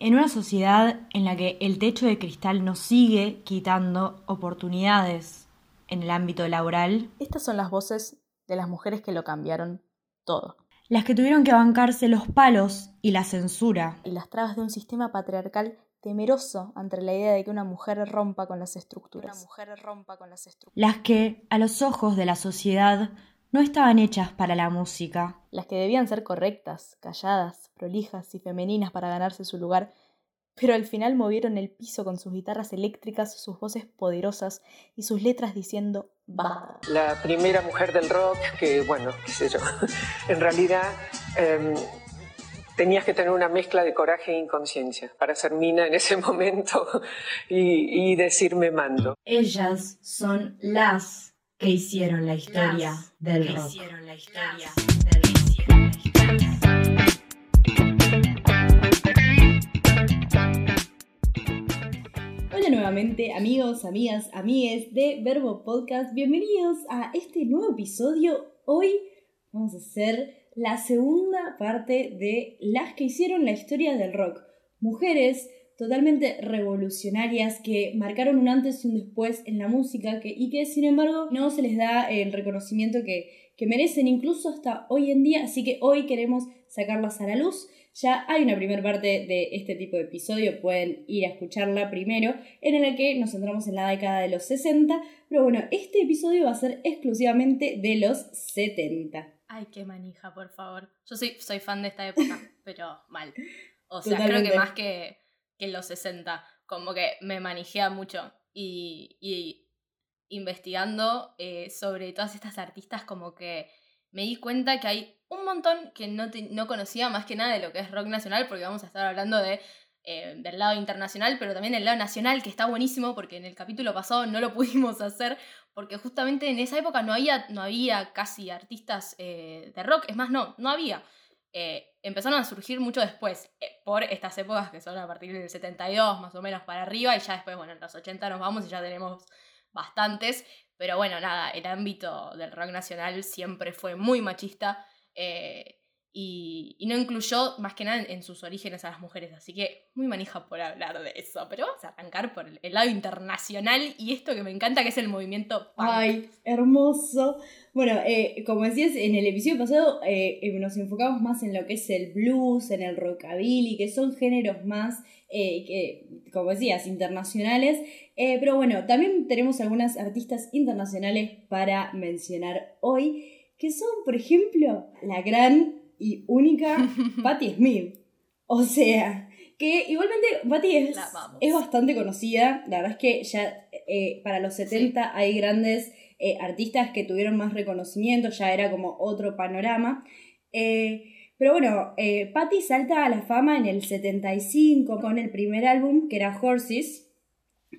En una sociedad en la que el techo de cristal nos sigue quitando oportunidades en el ámbito laboral, estas son las voces de las mujeres que lo cambiaron todo. Las que tuvieron que bancarse los palos y la censura. Y las trabas de un sistema patriarcal temeroso ante la idea de que una mujer rompa con las estructuras. Una mujer rompa con las estructuras. Las que, a los ojos de la sociedad, no estaban hechas para la música. Las que debían ser correctas, calladas, prolijas y femeninas para ganarse su lugar, pero al final movieron el piso con sus guitarras eléctricas, sus voces poderosas y sus letras diciendo va. La primera mujer del rock que, bueno, qué sé yo, en realidad em, tenías que tener una mezcla de coraje e inconsciencia para ser mina en ese momento y, y decirme mando. Ellas son las que hicieron la historia del rock. Hola nuevamente amigos, amigas, amigues de Verbo Podcast. Bienvenidos a este nuevo episodio. Hoy vamos a hacer la segunda parte de las que hicieron la historia del rock. Mujeres totalmente revolucionarias que marcaron un antes y un después en la música que, y que sin embargo no se les da el reconocimiento que, que merecen incluso hasta hoy en día, así que hoy queremos sacarlas a la luz. Ya hay una primera parte de este tipo de episodio, pueden ir a escucharla primero, en la que nos centramos en la década de los 60, pero bueno, este episodio va a ser exclusivamente de los 70. Ay, qué manija, por favor. Yo soy, soy fan de esta época, pero mal. O sea, creo que más que que en los 60. Como que me manejea mucho. Y, investigando eh, sobre todas estas artistas, como que me di cuenta que hay un montón que no, no conocía más que nada de lo que es rock nacional, porque vamos a estar hablando de, eh, del lado internacional, pero también del lado nacional, que está buenísimo, porque en el capítulo pasado no lo pudimos hacer, porque justamente en esa época no había, no había casi artistas eh, de rock, es más, no, no había. Eh, empezaron a surgir mucho después, eh, por estas épocas que son a partir del 72 más o menos para arriba, y ya después, bueno, en los 80 nos vamos y ya tenemos bastantes, pero bueno, nada, el ámbito del rock nacional siempre fue muy machista. Eh, y, no incluyó más que nada en, sus orígenes a las mujeres, así que muy manija por hablar de eso, pero vamos a arrancar por el, lado internacional y esto que me encanta que es el movimiento punk. Ay, hermoso. Bueno, eh, como decías en el episodio pasado, eh, eh, nos enfocamos más en lo que es el blues, en el rockabilly, que son géneros más, que, como decías, internacionales. pero bueno, también tenemos algunas artistas internacionales para mencionar hoy, que son, por ejemplo, la gran y única Patti Smith. O sea, que igualmente Patti es, es bastante conocida. La verdad es que ya eh, para los 70 hay grandes eh, artistas que tuvieron más reconocimiento, ya era como otro panorama. Eh, pero bueno, Patti salta a la fama en el 75 con el primer álbum que era Horses,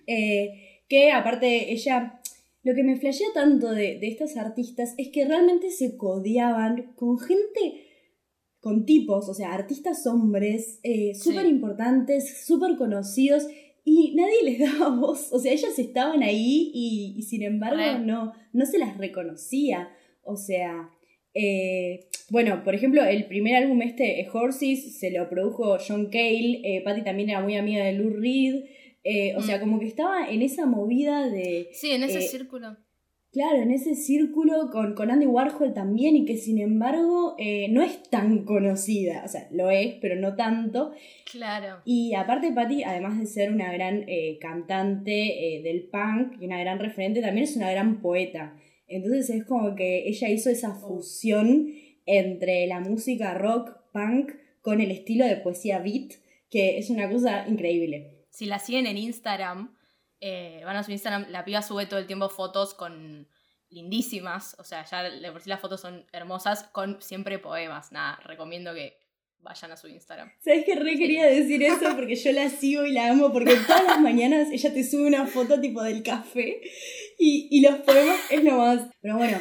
que aparte ella lo que me flashea tanto de, de, estas artistas es que realmente se codeaban con gente con tipos, o sea, artistas hombres, eh, súper importantes, súper conocidos, y nadie les daba voz. O sea, ellas estaban ahí y, sin embargo no, no se las reconocía. O sea, eh, bueno, por ejemplo, el primer álbum este, Horses, se lo produjo John Cale, eh, Patty también era muy amiga de Lou Reed. O sea, mm. como que estaba en esa movida de... Sí, en ese círculo. Claro, en ese círculo con, con Andy Warhol también y que sin embargo eh, no es tan conocida, o sea, lo es, pero no tanto. Claro. Y aparte Patty, además de ser una gran eh, cantante eh, del punk y una gran referente, también es una gran poeta. Entonces es como que ella hizo esa fusión entre la música rock, punk, con el estilo de poesía beat, que es una cosa increíble. Si la siguen en Instagram, eh, van a su Instagram, la piba sube todo el tiempo fotos con lindísimas, o sea, ya de por sí las fotos son hermosas, con siempre poemas. Nada, recomiendo que vayan a su Instagram. ¿Sabes que re quería decir eso? Porque yo la sigo y la amo, porque todas las mañanas ella te sube una foto tipo del café y, los poemas es lo más. Pero bueno,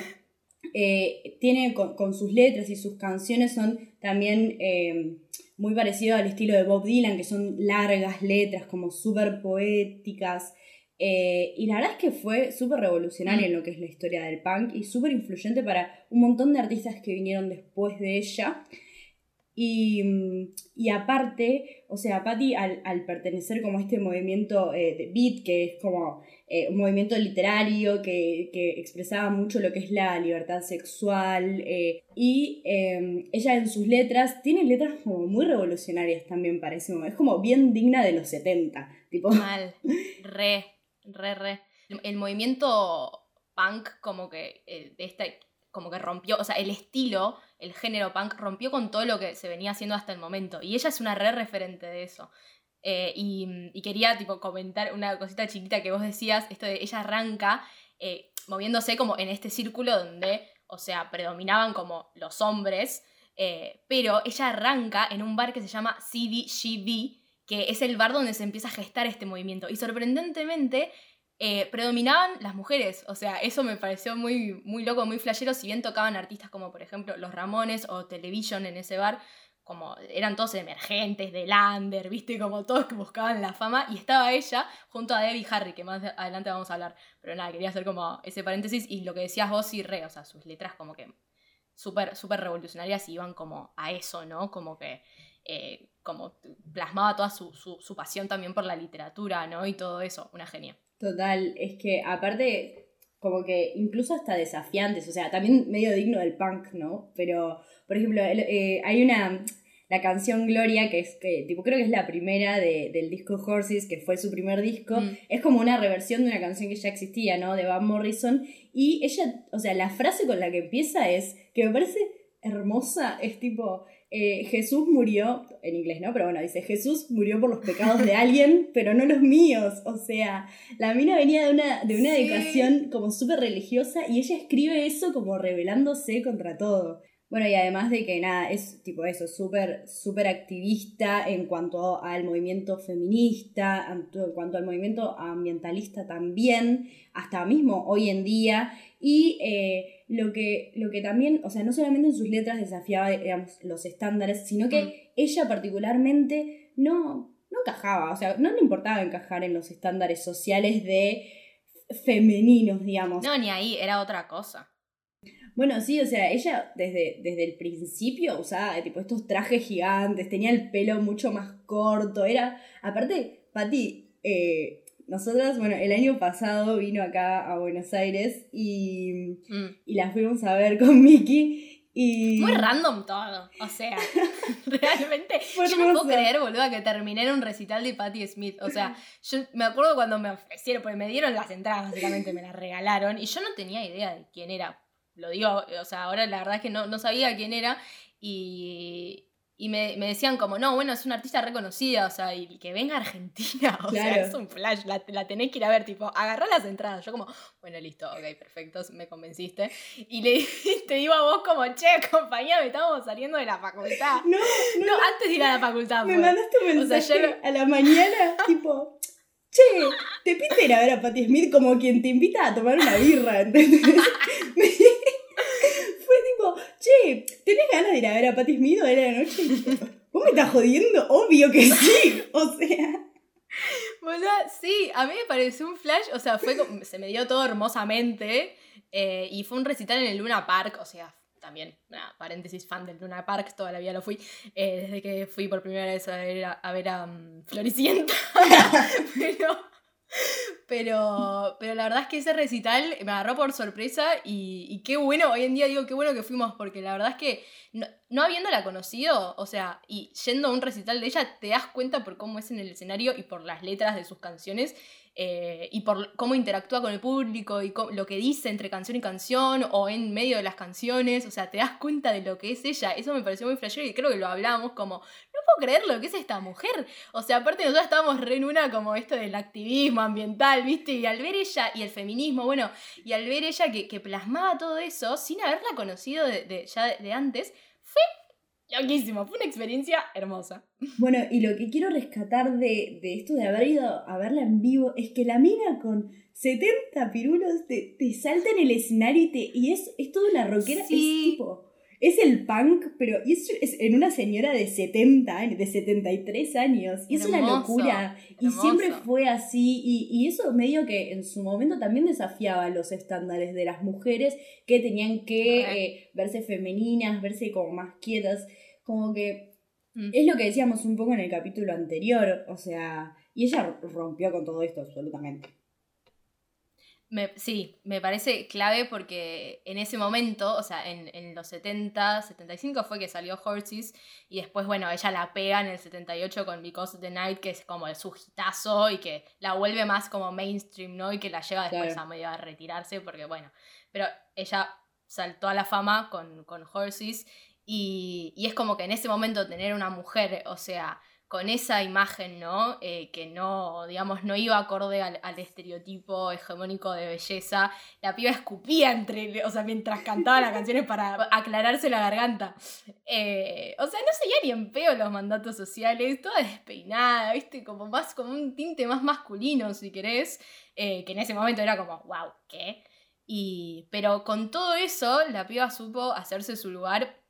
eh, tiene con, sus letras y sus canciones son también eh, muy parecidos al estilo de Bob Dylan, que son largas letras, como súper poéticas. Eh, y la verdad es que fue súper revolucionaria en lo que es la historia del punk y súper influyente para un montón de artistas que vinieron después de ella. Y, y aparte, o sea, Patty al, al, pertenecer como a este movimiento eh, de beat, que es como eh, un movimiento literario que, que, expresaba mucho lo que es la libertad sexual, eh, y em, ella en sus letras, tiene letras como muy revolucionarias también para ese momento, es como bien digna de los 70, tipo... Mal, re, re, re. El movimiento punk como que de esta como que rompió, o sea, el estilo, el género punk rompió con todo lo que se venía haciendo hasta el momento. Y ella es una re referente de eso. Eh, y, quería tipo comentar una cosita chiquita que vos decías, esto de ella arranca eh, moviéndose como en este círculo donde, o sea, predominaban como los hombres, eh, pero ella arranca en un bar que se llama CDGB, que es el bar donde se empieza a gestar este movimiento. Y sorprendentemente predominaban las mujeres. O sea, eso me pareció muy, muy loco, muy flashero. Si bien tocaban artistas como, por ejemplo, Los Ramones o Television en ese bar, como eran todos emergentes, de Lander, viste, como todos que buscaban la fama. Y estaba ella junto a Debbie Harry, que más adelante vamos a hablar. Pero nada, quería hacer como ese paréntesis. Y lo que decías vos, y re, o sea, sus letras como que súper, súper revolucionarias y iban como a eso, ¿no? Como que. Eh, como plasmaba toda su, su, su pasión también por la literatura, ¿no? Y todo eso, una genia. Total, es que aparte, como que incluso hasta desafiantes, o sea, también medio digno del punk, ¿no? Pero, por ejemplo, eh, hay una, la canción Gloria, que es, que tipo, creo que es la primera de, del disco Horses, que fue su primer disco, mm. es como una reversión de una canción que ya existía, ¿no? De Van Morrison, y ella, o sea, la frase con la que empieza es, que me parece hermosa, es tipo, eh, Jesús murió, en inglés, ¿no? Pero bueno, dice, Jesús murió por los pecados de alguien, pero no los míos. O sea, la mina venía de una, de una educación como súper religiosa y ella escribe eso como rebelándose contra todo. Bueno, y además de que nada, es tipo eso, súper, súper activista en cuanto al movimiento feminista, en cuanto al movimiento ambientalista también, hasta mismo hoy en día. Y eh, lo, que, lo que también, o sea, no solamente en sus letras desafiaba, digamos, los estándares, sino que mm. ella particularmente no, no encajaba, o sea, no le importaba encajar en los estándares sociales de femeninos, digamos. No, ni ahí, era otra cosa. Bueno, sí, o sea, ella desde, desde el principio usaba tipo estos trajes gigantes, tenía el pelo mucho más corto, era, aparte, Patti, eh, nosotras, bueno, el año pasado vino acá a Buenos Aires y, mm. y la fuimos a ver con Mickey y... Muy random todo, o sea, realmente yo no puedo creer, boluda, que terminé en un recital de Patti Smith, o sea, yo me acuerdo cuando me ofrecieron, porque me dieron las entradas, básicamente me las regalaron, y yo no tenía idea de quién era, lo digo, o sea, ahora la verdad es que no, no sabía quién era y, y me, me, decían como, no, bueno, es una artista reconocida, o sea, y que venga a Argentina, o sea, es un flash, la, la, tenés que ir a ver, tipo, agarrá las entradas. Yo como, bueno, listo, ok, perfecto, me convenciste. Y le te digo a vos como, che, compañía, me estamos saliendo de la facultad. No, no, antes de ir a la facultad. Me mandaste un mensaje a la mañana, tipo, che, te pinta ir a ver a Patti Smith como quien te invita a tomar una birra, ¿entendés ¿tenés ganas de ir a ver a Patti Smith hoy de la noche? ¿Vos me estás jodiendo? Obvio que sí, o sea... Sí, a mí me pareció un flash, o sea, fue se me dio todo hermosamente eh, y fue un recital en el Luna Park, o sea, también, una paréntesis, fan del Luna Park, toda la vida lo fui, eh, desde que fui por primera vez a ver a, a, um, Floricienta, pero pero, pero la verdad es que ese recital me agarró por sorpresa y, qué bueno, hoy en día digo qué bueno que fuimos, porque la verdad es que no, no, habiéndola conocido, o sea, y yendo a un recital de ella, te das cuenta por cómo es en el escenario y por las letras de sus canciones eh, y por cómo interactúa con el público y lo que dice entre canción y canción o en medio de las canciones, o sea, te das cuenta de lo que es ella. Eso me pareció muy flashero y creo que lo hablamos como, no puedo creer lo que es esta mujer. O sea, aparte nosotros estábamos re en una como esto del activismo ambiental, ¿viste? Y al ver ella y el feminismo, bueno, y al ver ella que, plasmaba todo eso sin haberla conocido ya de antes, fue Loquísimo, fue una experiencia hermosa. Bueno, y lo que quiero rescatar de, esto de haber ido a verla en vivo es que la mina con 70 pirulos te, te salta en el escenario y, te, y es, es toda una rockera. Es tipo. Es el punk, pero es, es en una señora de 70, de 73 años. Y es una locura. Y siempre fue así. Y, y eso medio que en su momento también desafiaba los estándares de las mujeres que tenían que eh, verse femeninas, verse como más quietas como que mm. es lo que decíamos un poco en el capítulo anterior, o sea, y ella rompió con todo esto absolutamente sí, me parece clave porque en ese momento, o sea, en, los 70, 75 fue que salió Horses y después, bueno, ella la pega en el 78 con Because of the Night, que es como el sujitazo y que la vuelve más como mainstream, ¿no? Y que la lleva después a medio a retirarse porque, bueno, pero ella saltó a la fama con, con Horses y, y es como que en ese momento tener una mujer, o sea, con esa imagen, ¿no? Eh, que no, digamos, no iba acorde al, estereotipo hegemónico de belleza. La piba escupía entre, o sea, mientras cantaba las canciones para aclararse la garganta. Eh, o sea, no seguía ni en peo los mandatos sociales, toda despeinada, ¿viste? Como más, como un tinte más masculino, si querés, eh, que en ese momento era como, wow, ¿qué? Y, pero con todo eso, la piba supo hacerse su lugar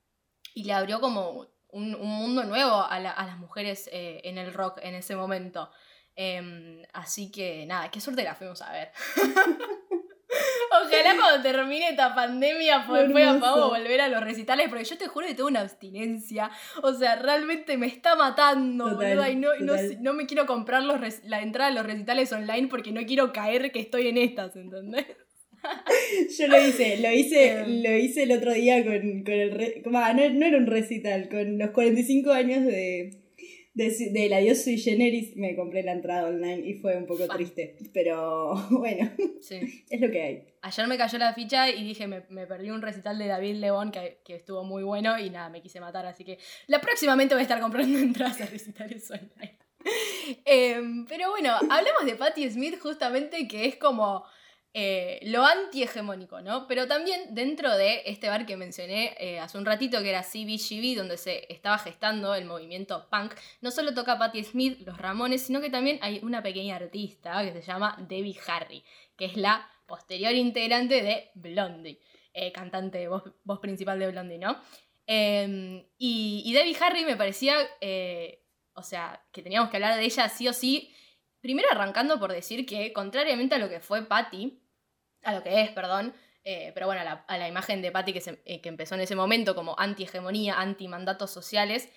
y le abrió como un, mundo nuevo a, las mujeres eh, en el rock en ese momento. Em, así que nada, qué suerte la fuimos a ver. Ojalá cuando termine esta pandemia podamos volver a los recitales, porque yo te juro que tengo una abstinencia. O sea, realmente me está matando, y no, no, me quiero comprar los la entrada a los recitales online porque no quiero caer que estoy en estas, ¿entendés? Yo lo hice, lo hice, em. lo hice el otro día con, el... no, era un recital, con los 45 años de, de, de la Dios sui generis me compré la entrada online y fue un poco triste, pero bueno, es lo que hay. Ayer me cayó la ficha y dije, me, perdí un recital de David León que, estuvo muy bueno y nada, me quise matar, así que la próximamente voy a estar comprando entradas a recitales online. Em, pero bueno, hablemos de Patti Smith justamente que es como eh, lo anti-hegemónico, ¿no? Pero también dentro de este bar que mencioné eh, hace un ratito, que era CBGB, donde se estaba gestando el movimiento punk, no solo toca Patti Smith, los Ramones, sino que también hay una pequeña artista que se llama Debbie Harry, que es la posterior integrante de Blondie, eh, cantante, voz, principal de Blondie, ¿no? Em, y, y, Debbie Harry me parecía, o sea, que teníamos que hablar de ella sí o sí, Primero arrancando por decir que, contrariamente a lo que fue Patty, a lo que es, perdón, eh, pero bueno, a la, imagen de Patty que, eh, que, empezó en ese momento como anti-hegemonía, anti-mandatos sociales,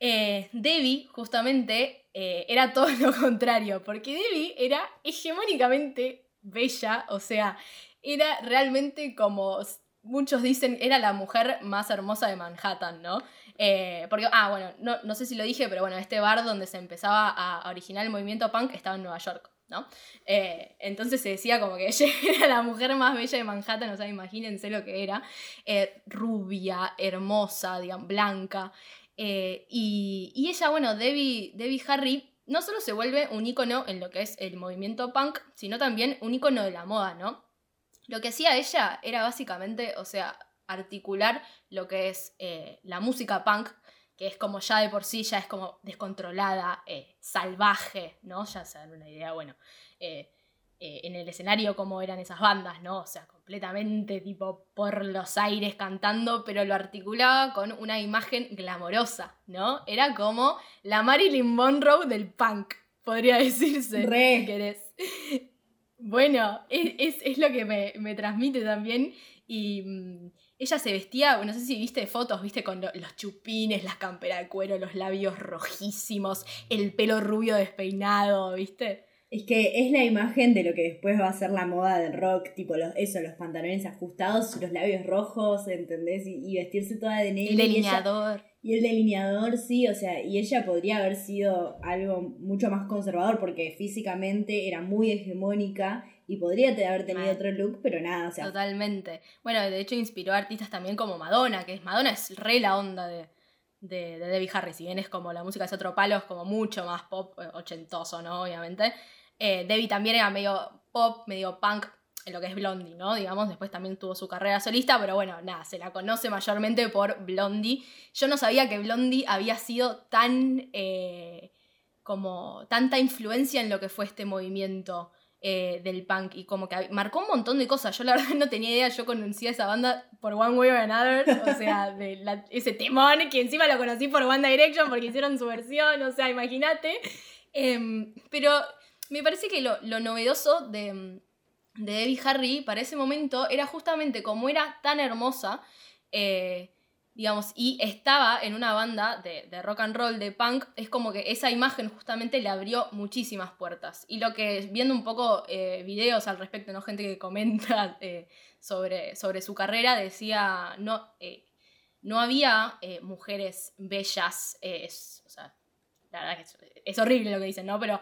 eh, Debbie justamente era todo lo contrario, porque Debbie era hegemónicamente bella, o sea, era realmente como muchos dicen, era la mujer más hermosa de Manhattan, ¿no? Eh, porque, ah, bueno, no, no, sé si lo dije, pero bueno, este bar donde se empezaba a originar el movimiento punk estaba en Nueva York, ¿no? Eh, entonces se decía como que ella era la mujer más bella de Manhattan, o sea, imagínense lo que era. Eh, rubia, hermosa, digamos, blanca. Y, y, ella, bueno, Debbie, Debbie Harry, no solo se vuelve un icono en lo que es el movimiento punk, sino también un icono de la moda, ¿no? Lo que hacía ella era básicamente, o sea, articular lo que es eh, la música punk, que es como ya de por sí, ya es como descontrolada, eh, salvaje, ¿no? Ya se dan una idea, bueno, eh, en el escenario cómo eran esas bandas, ¿no? O sea, completamente tipo por los aires cantando, pero lo articulaba con una imagen glamorosa, ¿no? Era como la Marilyn Monroe del punk, podría decirse, Re. si querés. Bueno, es, es, lo que me, me transmite también y mm, ella se vestía, no sé si viste fotos, viste, con los chupines, las camperas de cuero, los labios rojísimos, el pelo rubio despeinado, viste. Es que es la imagen de lo que después va a ser la moda del rock, tipo los, eso, los pantalones ajustados, los labios rojos, ¿entendés? Y, vestirse toda de negro. El delineador. Y, el delineador, sí, o sea, y ella podría haber sido algo mucho más conservador porque físicamente era muy hegemónica y podría haber tenido otro look, pero nada, o sea. Totalmente. Bueno, de hecho inspiró a artistas también como Madonna, que es Madonna es re la onda de, de, Debbie Harry, si bien es como la música es otro palo, es como mucho más pop, eh, ochentoso, ¿no? Obviamente. Eh, Debbie también era medio pop, medio punk en lo que es Blondie, ¿no? Digamos, después también tuvo su carrera solista, pero bueno, nada, se la conoce mayormente por Blondie. Yo no sabía que Blondie había sido tan, eh, como, tanta influencia en lo que fue este movimiento eh, del punk y como que marcó un montón de cosas. Yo la verdad no tenía idea, yo conocía esa banda por One Way or Another, o sea, de ese temón que encima lo conocí por One Direction porque hicieron su versión, o sea, imagínate. Em, pero me parece que lo, novedoso de, de Debbie Harry para ese momento era justamente como era tan hermosa, eh, digamos, y estaba en una banda de, rock and roll, de punk, es como que esa imagen justamente le abrió muchísimas puertas. Y lo que, viendo un poco eh, videos al respecto, ¿no? Gente que comenta eh, sobre, sobre su carrera, decía, no, eh, no había mujeres bellas, es, la verdad es, es, horrible lo que dicen, ¿no? Pero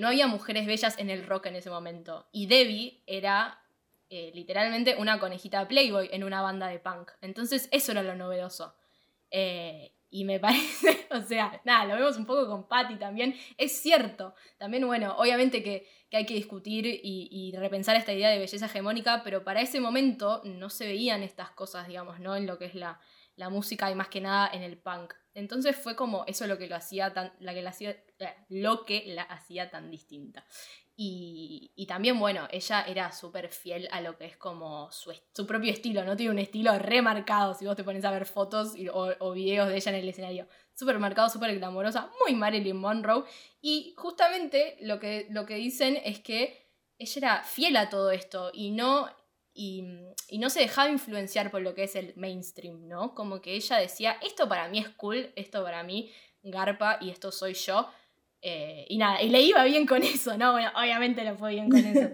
no había mujeres bellas en el rock en ese momento. Y Debbie era eh, literalmente una conejita Playboy en una banda de punk. Entonces eso era lo novedoso. Eh, y me parece, o sea, nada, lo vemos un poco con Patty también. Es cierto, también, bueno, obviamente que, hay que discutir y, y, repensar esta idea de belleza hegemónica, pero para ese momento no se veían estas cosas, digamos, ¿no? En lo que es la, la música y más que nada en el punk. Entonces fue como eso lo que lo hacía tan, la que hacía, eh, lo que la hacía tan distinta. Y, también, bueno, ella era súper fiel a lo que es como su, su, propio estilo, ¿no? Tiene un estilo remarcado si vos te pones a ver fotos o, o, videos de ella en el escenario. Súper marcado, súper glamorosa, muy Marilyn Monroe. Y justamente lo que, lo que dicen es que ella era fiel a todo esto y no, y, y no se dejaba influenciar por lo que es el mainstream, ¿no? Como que ella decía, esto para mí es cool, esto para mí garpa y esto soy yo eh, y nada, y le iba bien con eso, ¿no? Bueno, obviamente le fue bien con eso.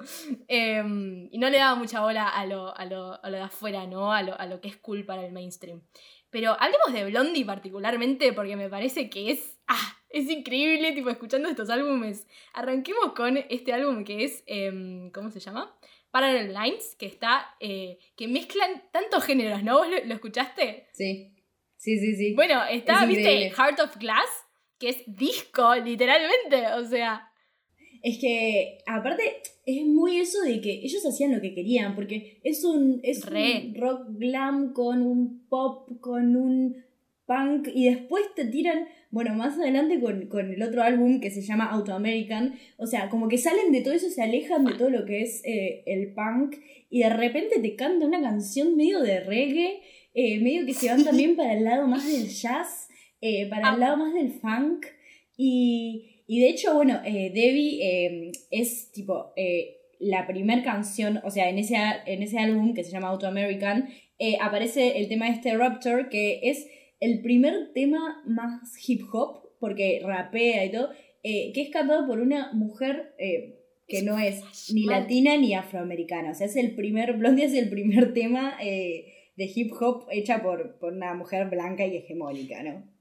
Em, y no le daba mucha bola a lo, a lo, a lo de afuera, ¿no? A lo, a lo, que es cool para el mainstream. Pero hablemos de Blondie particularmente porque me parece que es. ¡Ah! Es increíble, tipo, escuchando estos álbumes. Arranquemos con este álbum que es. Em, ¿Cómo se llama? Parallel Lines, que está. Eh, que mezclan tantos géneros, ¿no? ¿Vos lo, escuchaste? Sí. Sí, sí, sí. Bueno, está, ¿viste? Heart of Glass que es disco, literalmente, o sea. Es que, aparte, es muy eso de que ellos hacían lo que querían, porque es un, es un rock glam con un pop, con un punk, y después te tiran, bueno, más adelante con, con el otro álbum que se llama Auto American, o sea, como que salen de todo eso, se alejan de todo lo que es eh, el punk, y de repente te canta una canción medio de reggae, eh, medio que se van también para el lado más del jazz. Eh, para el lado más del funk. Y, y de hecho, bueno, Debbie es tipo la primera canción, o sea, en ese, en ese álbum que se llama Auto American, aparece el tema de este Raptor, que es el primer tema más hip hop, porque rapea y todo, que es cantado por una mujer que no es ni latina ni afroamericana. O sea, es el primer, Blondie es el primer tema de hip hop hecha por, por una mujer blanca y hegemónica, ¿no?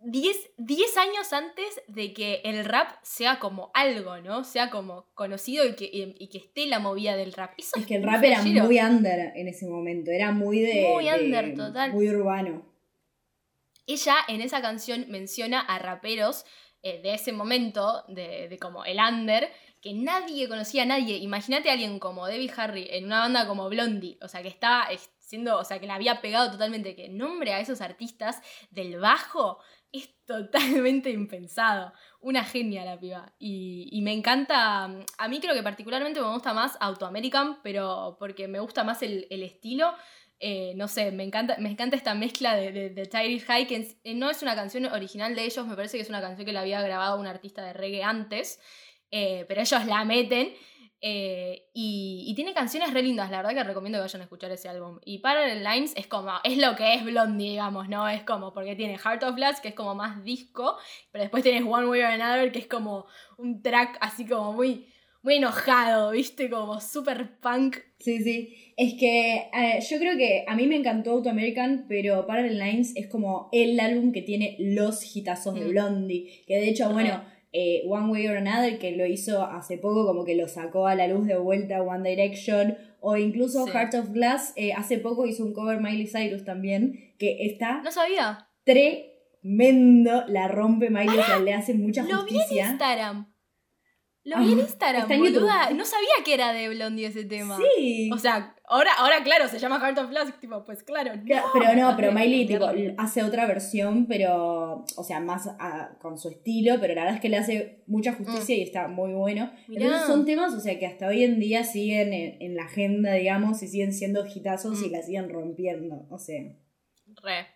10, años antes de que el rap sea como algo, ¿no? Sea como conocido y que, y, que esté la movida del rap. es que el rap era muy under en ese momento, era muy de... Muy under, total. Muy urbano. Ella en esa canción menciona a raperos eh, de ese momento, de, como el under, que nadie conocía a nadie. Imagínate a alguien como Debbie Harry en una banda como Blondie, o sea, que estaba siendo, o sea, que la había pegado totalmente, que nombre a esos artistas del bajo es totalmente impensado. Una genia la piba. Y, me encanta. A mí creo que particularmente me gusta más Auto American, pero porque me gusta más el, estilo. Eh, no sé, me encanta, me encanta esta mezcla de, de, de Tyrese High, eh, no es una canción original de ellos, me parece que es una canción que la había grabado un artista de reggae antes, eh, pero ellos la meten. Y, tiene canciones re lindas, la verdad que recomiendo que vayan a escuchar ese álbum. Y Parallel Lines es como, es lo que es Blondie, digamos, ¿no? Es como, porque tiene Heart of Glass, que es como más disco, pero después tienes One Way or Another, que es como un track así como muy, muy enojado, ¿viste? Como super punk. Sí, sí. Es que eh, yo creo que a mí me encantó Auto American, pero Parallel Lines es como el álbum que tiene los hitazos de mm. Blondie. Que de hecho, bueno eh, One Way or Another, que lo hizo hace poco, como que lo sacó a la luz de vuelta One Direction, o incluso Heart of Glass, eh, hace poco hizo un cover Miley Cyrus también, que está... No sabía. Tremendo, la rompe Miley, o le hace mucha justicia. Lo vi en Instagram. Lo vi en Instagram, boluda. No sabía que era de Blondie ese tema. Sí. O sea, ahora, ahora claro, se llama Heart of tipo, pues claro. pero no, pero Miley tipo, hace otra versión, pero, o sea, más con su estilo, pero la verdad es que le hace mucha justicia y está muy bueno. Entonces son temas, o sea, que hasta hoy en día siguen en, la agenda, digamos, y siguen siendo hitazos y mm. la siguen rompiendo, o sea. Re.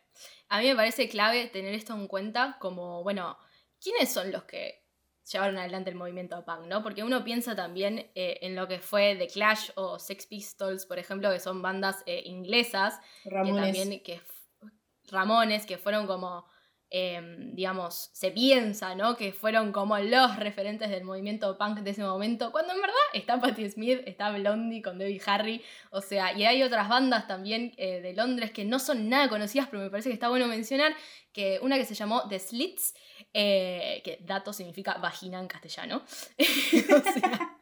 A mí me parece clave tener esto en cuenta como, bueno, ¿quiénes son los que llevaron adelante el movimiento punk, ¿no? Porque uno piensa también eh, en lo que fue The Clash o Sex Pistols, por ejemplo, que son bandas eh, inglesas. Ramones. Que también, que, Ramones, que fueron como Em, digamos, se piensa, ¿no? Que fueron como los referentes del movimiento punk de ese momento, cuando en verdad está Patti Smith, está Blondie con Debbie Harry, o sea, y hay otras bandas también eh, de Londres que no son nada conocidas, pero me parece que está bueno mencionar, que una que se llamó The Slits, eh, que dato significa vagina en castellano. o sea,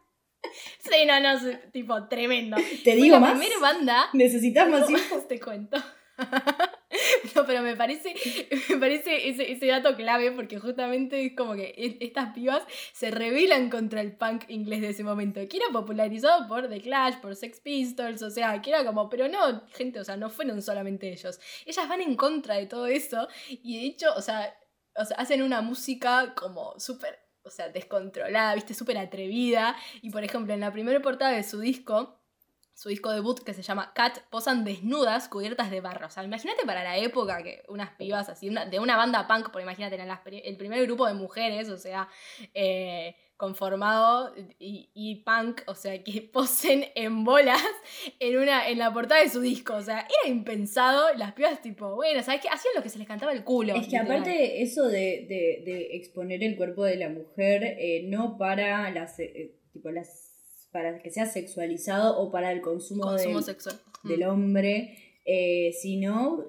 Sí, no, no, tipo, tremendo. Te digo más. primera banda. ¿Necesitas más info? Te cuento. no, pero me parece, me parece ese, ese, dato clave porque justamente es como que e, estas pibas se rebelan contra el punk inglés de ese momento, que era popularizado por The Clash, por Sex Pistols, o sea, que era como, pero no, gente, o sea, no fueron solamente ellos. Ellas van en contra de todo eso y de hecho, o sea, o sea hacen una música como súper, o sea, descontrolada, viste, súper atrevida. Y por ejemplo, en la primera portada de su disco, su disco debut que se llama Cat, posan desnudas cubiertas de barro. O sea, imagínate para la época que unas pibas así, de una banda punk, porque imagínate, el primer grupo de mujeres, o sea, eh, conformado y, punk, o sea, que posen en bolas en, una, en la portada de su disco. O sea, era impensado, las pibas tipo, bueno, ¿sabes qué? Hacían lo que se les cantaba el culo. Es que aparte eso de, exponer el cuerpo de la mujer, eh, no para las, eh, tipo, las para que sea sexualizado o para el consumo, del, del, hombre, eh, sino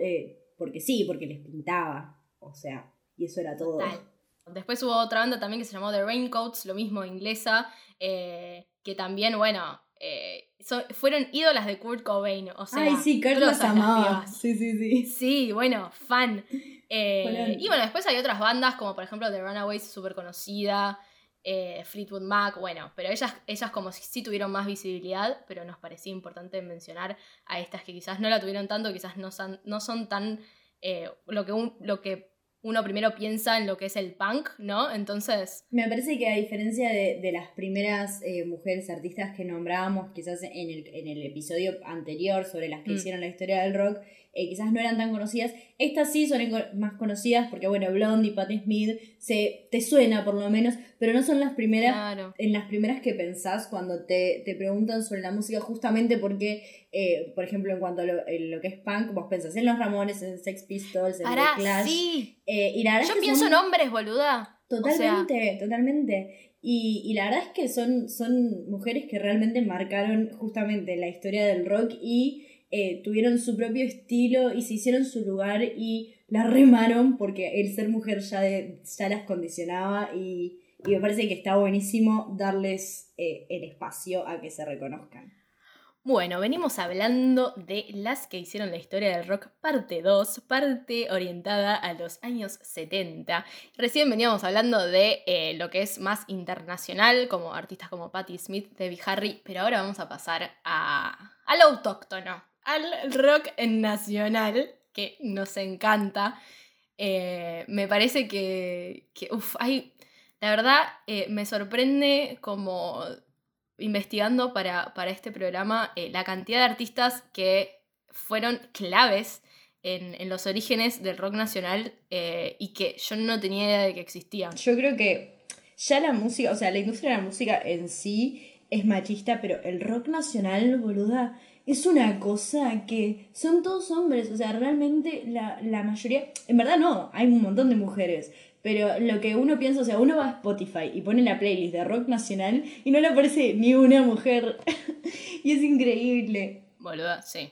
porque sí, porque les pintaba. O sea, y eso era todo. Después hubo otra banda también que se llamó The Raincoats, lo mismo, inglesa, eh, que también, bueno, fueron ídolas de Kurt Cobain. O sea, Ay, sí, Kurt las amaba. Sí, sí, sí. Sí, bueno, fan. y bueno, después hay otras bandas, como por ejemplo The Runaways, súper conocida. Eh, Fleetwood Mac, bueno, pero ellas, ellas como si sí tuvieron más visibilidad, pero nos parecía importante mencionar a estas que quizás no la tuvieron tanto, quizás no son, no son tan eh, lo, que lo que uno primero piensa en lo que es el punk, ¿no? Entonces... Me parece que a diferencia de, las primeras eh, mujeres artistas que nombrábamos quizás en el, en el episodio anterior sobre las que mm. hicieron la historia del rock, eh, quizás no eran tan conocidas. Estas sí son más conocidas porque, bueno, Blondie, Patti Smith, se, te suena por lo menos, pero no son las primeras, en las primeras que pensás cuando te, preguntan sobre la música, justamente porque, eh, por ejemplo, en cuanto a lo, que es punk, vos pensás en los Ramones, en Sex Pistols, en The Clash. Sí. Eh, y Yo pienso en hombres, boluda. Totalmente, totalmente. Y, y, la verdad es que son, son mujeres que realmente marcaron justamente la historia del rock y eh, tuvieron su propio estilo y se hicieron su lugar y la remaron porque el ser mujer ya, ya las condicionaba y, me parece que está buenísimo darles eh, el espacio a que se reconozcan. Bueno, venimos hablando de las que hicieron la historia del rock parte 2, parte orientada a los años 70. Recién veníamos hablando de eh, lo que es más internacional, como artistas como Patti Smith, Debbie Harry, pero ahora vamos a pasar a, al autóctono, al rock nacional, que nos encanta. Eh, me parece que, que hay, la verdad, eh, me sorprende como investigando para, para este programa eh, la cantidad de artistas que fueron claves en, en los orígenes del rock nacional y que yo no tenía idea de que existían. Yo creo que ya la música, o sea, la industria de la música en sí es machista, pero el rock nacional, boluda, es una cosa que son todos hombres, o sea, realmente la, la, mayoría, en verdad no, hay un montón de mujeres, pero lo que uno piensa, o sea, uno va a Spotify y pone la playlist de rock nacional y no le aparece ni una mujer, y es increíble. Boluda, sí.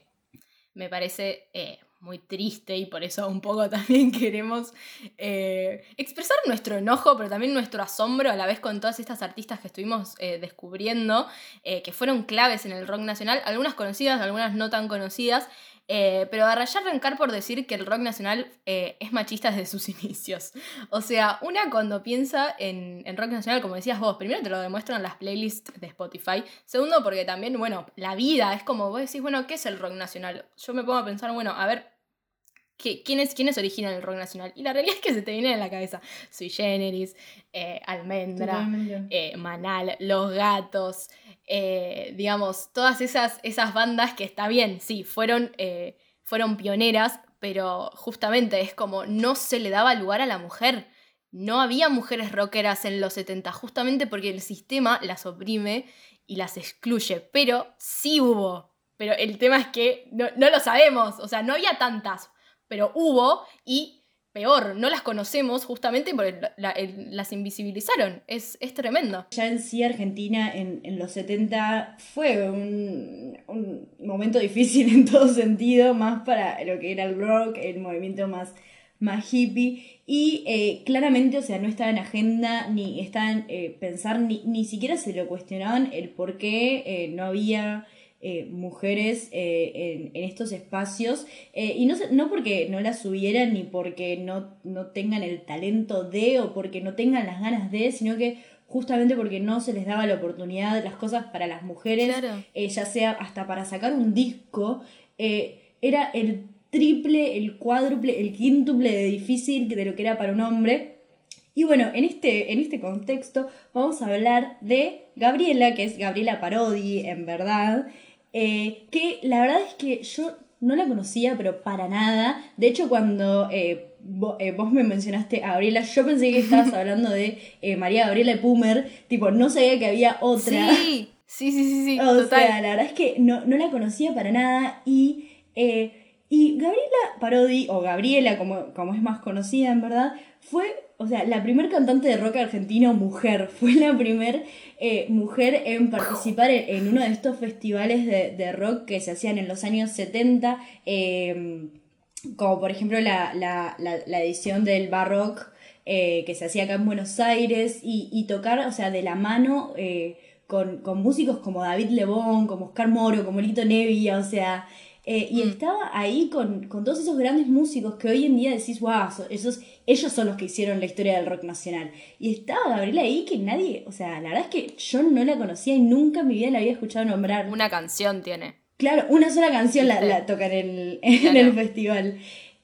Me parece eh, muy triste y por eso un poco también queremos eh, expresar nuestro enojo, pero también nuestro asombro a la vez con todas estas artistas que estuvimos eh, descubriendo, eh, que fueron claves en el rock nacional, algunas conocidas, algunas no tan conocidas, pero a rayar arrancar por decir que el rock nacional es machista desde sus inicios. O sea, una cuando piensa en, en, rock nacional, como decías vos, primero te lo demuestran las playlists de Spotify, segundo porque también, bueno, la vida es como vos decís, bueno, ¿qué es el rock nacional? Yo me pongo a pensar, bueno, a ver, ¿Quiénes, ¿Quiénes originan el rock nacional? Y la realidad es que se te viene en la cabeza Sui Generis, eh, Almendra, eh, Manal, Los Gatos, eh, digamos, todas esas, esas bandas que está bien, sí, fueron, fueron pioneras, pero justamente es como no se le daba lugar a la mujer. No había mujeres rockeras en los 70, justamente porque el sistema las oprime y las excluye, pero sí hubo. Pero el tema es que no, no lo sabemos, o sea, no había tantas pero hubo y peor, no las conocemos justamente porque las invisibilizaron. Es, es, tremendo. Ya en sí Argentina en, los 70 fue un, momento difícil en todo sentido, más para lo que era el rock, el movimiento más, más hippie. Y eh, claramente, o sea, no estaba en agenda, ni estaba en eh, pensar, ni, ni siquiera se lo cuestionaban el por qué eh, no había eh, mujeres eh, en, estos espacios. Eh, y no, no porque no las subieran ni porque no, no tengan el talento de o porque no tengan las ganas de, sino que justamente porque no se les daba la oportunidad de las cosas para las mujeres, ya sea hasta para sacar un disco, era el triple, el cuádruple, el quíntuple de difícil de lo que era para un hombre. Y bueno, en este, en este contexto vamos a hablar de Gabriela, que es Gabriela Parodi, en verdad, eh, que la verdad es que yo no la conocía, pero para nada. De hecho, cuando eh, eh, vos me mencionaste a Gabriela, yo pensé que estabas hablando de María Gabriela Pumer. Tipo, no sabía que había otra. Sí, sí, sí, sí. o sea, la verdad es que no, la conocía para nada. Y, y Gabriela Parodi, o Gabriela, como, como es más conocida en verdad, fue o sea, la primer cantante de rock argentino mujer, fue la primer eh, mujer en participar en, uno de estos festivales de, rock que se hacían en los años 70, em, como por ejemplo la, edición del Barrock eh, que se hacía acá en Buenos Aires, y, tocar, o sea, de la mano eh, con, con, músicos como David Lebón, como Oscar Moro, como Lito Nevia, o sea... Eh, y mm. estaba ahí con, todos esos grandes músicos que hoy en día decís, wow, esos, ellos son los que hicieron la historia del rock nacional. Y estaba Gabriela ahí que nadie, o sea, la verdad es que yo no la conocía y nunca en mi vida la había escuchado nombrar. Una canción tiene. Claro, una sola canción la, la tocan en el, en el festival.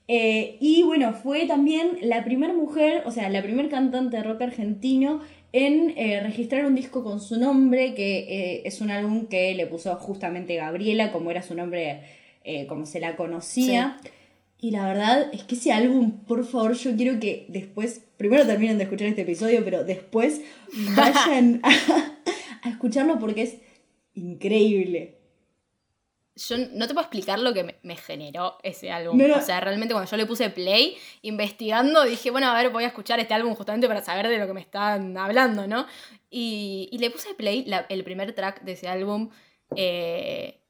Eh, y bueno, fue también la primera mujer, o sea, la primera cantante de rock argentino en eh, registrar un disco con su nombre, que es un álbum que le puso justamente Gabriela, como era su nombre eh, como se la conocía. Y la verdad es que ese álbum, por favor, yo quiero que después, primero terminen de escuchar este episodio, pero después vayan a, escucharlo porque es increíble. Yo no te puedo explicar lo que me, generó ese álbum. O sea, realmente cuando yo le puse play, investigando, dije, bueno, a ver, voy a escuchar este álbum justamente para saber de lo que me están hablando, ¿no? Y, y le puse play, el primer track de ese álbum. Eh,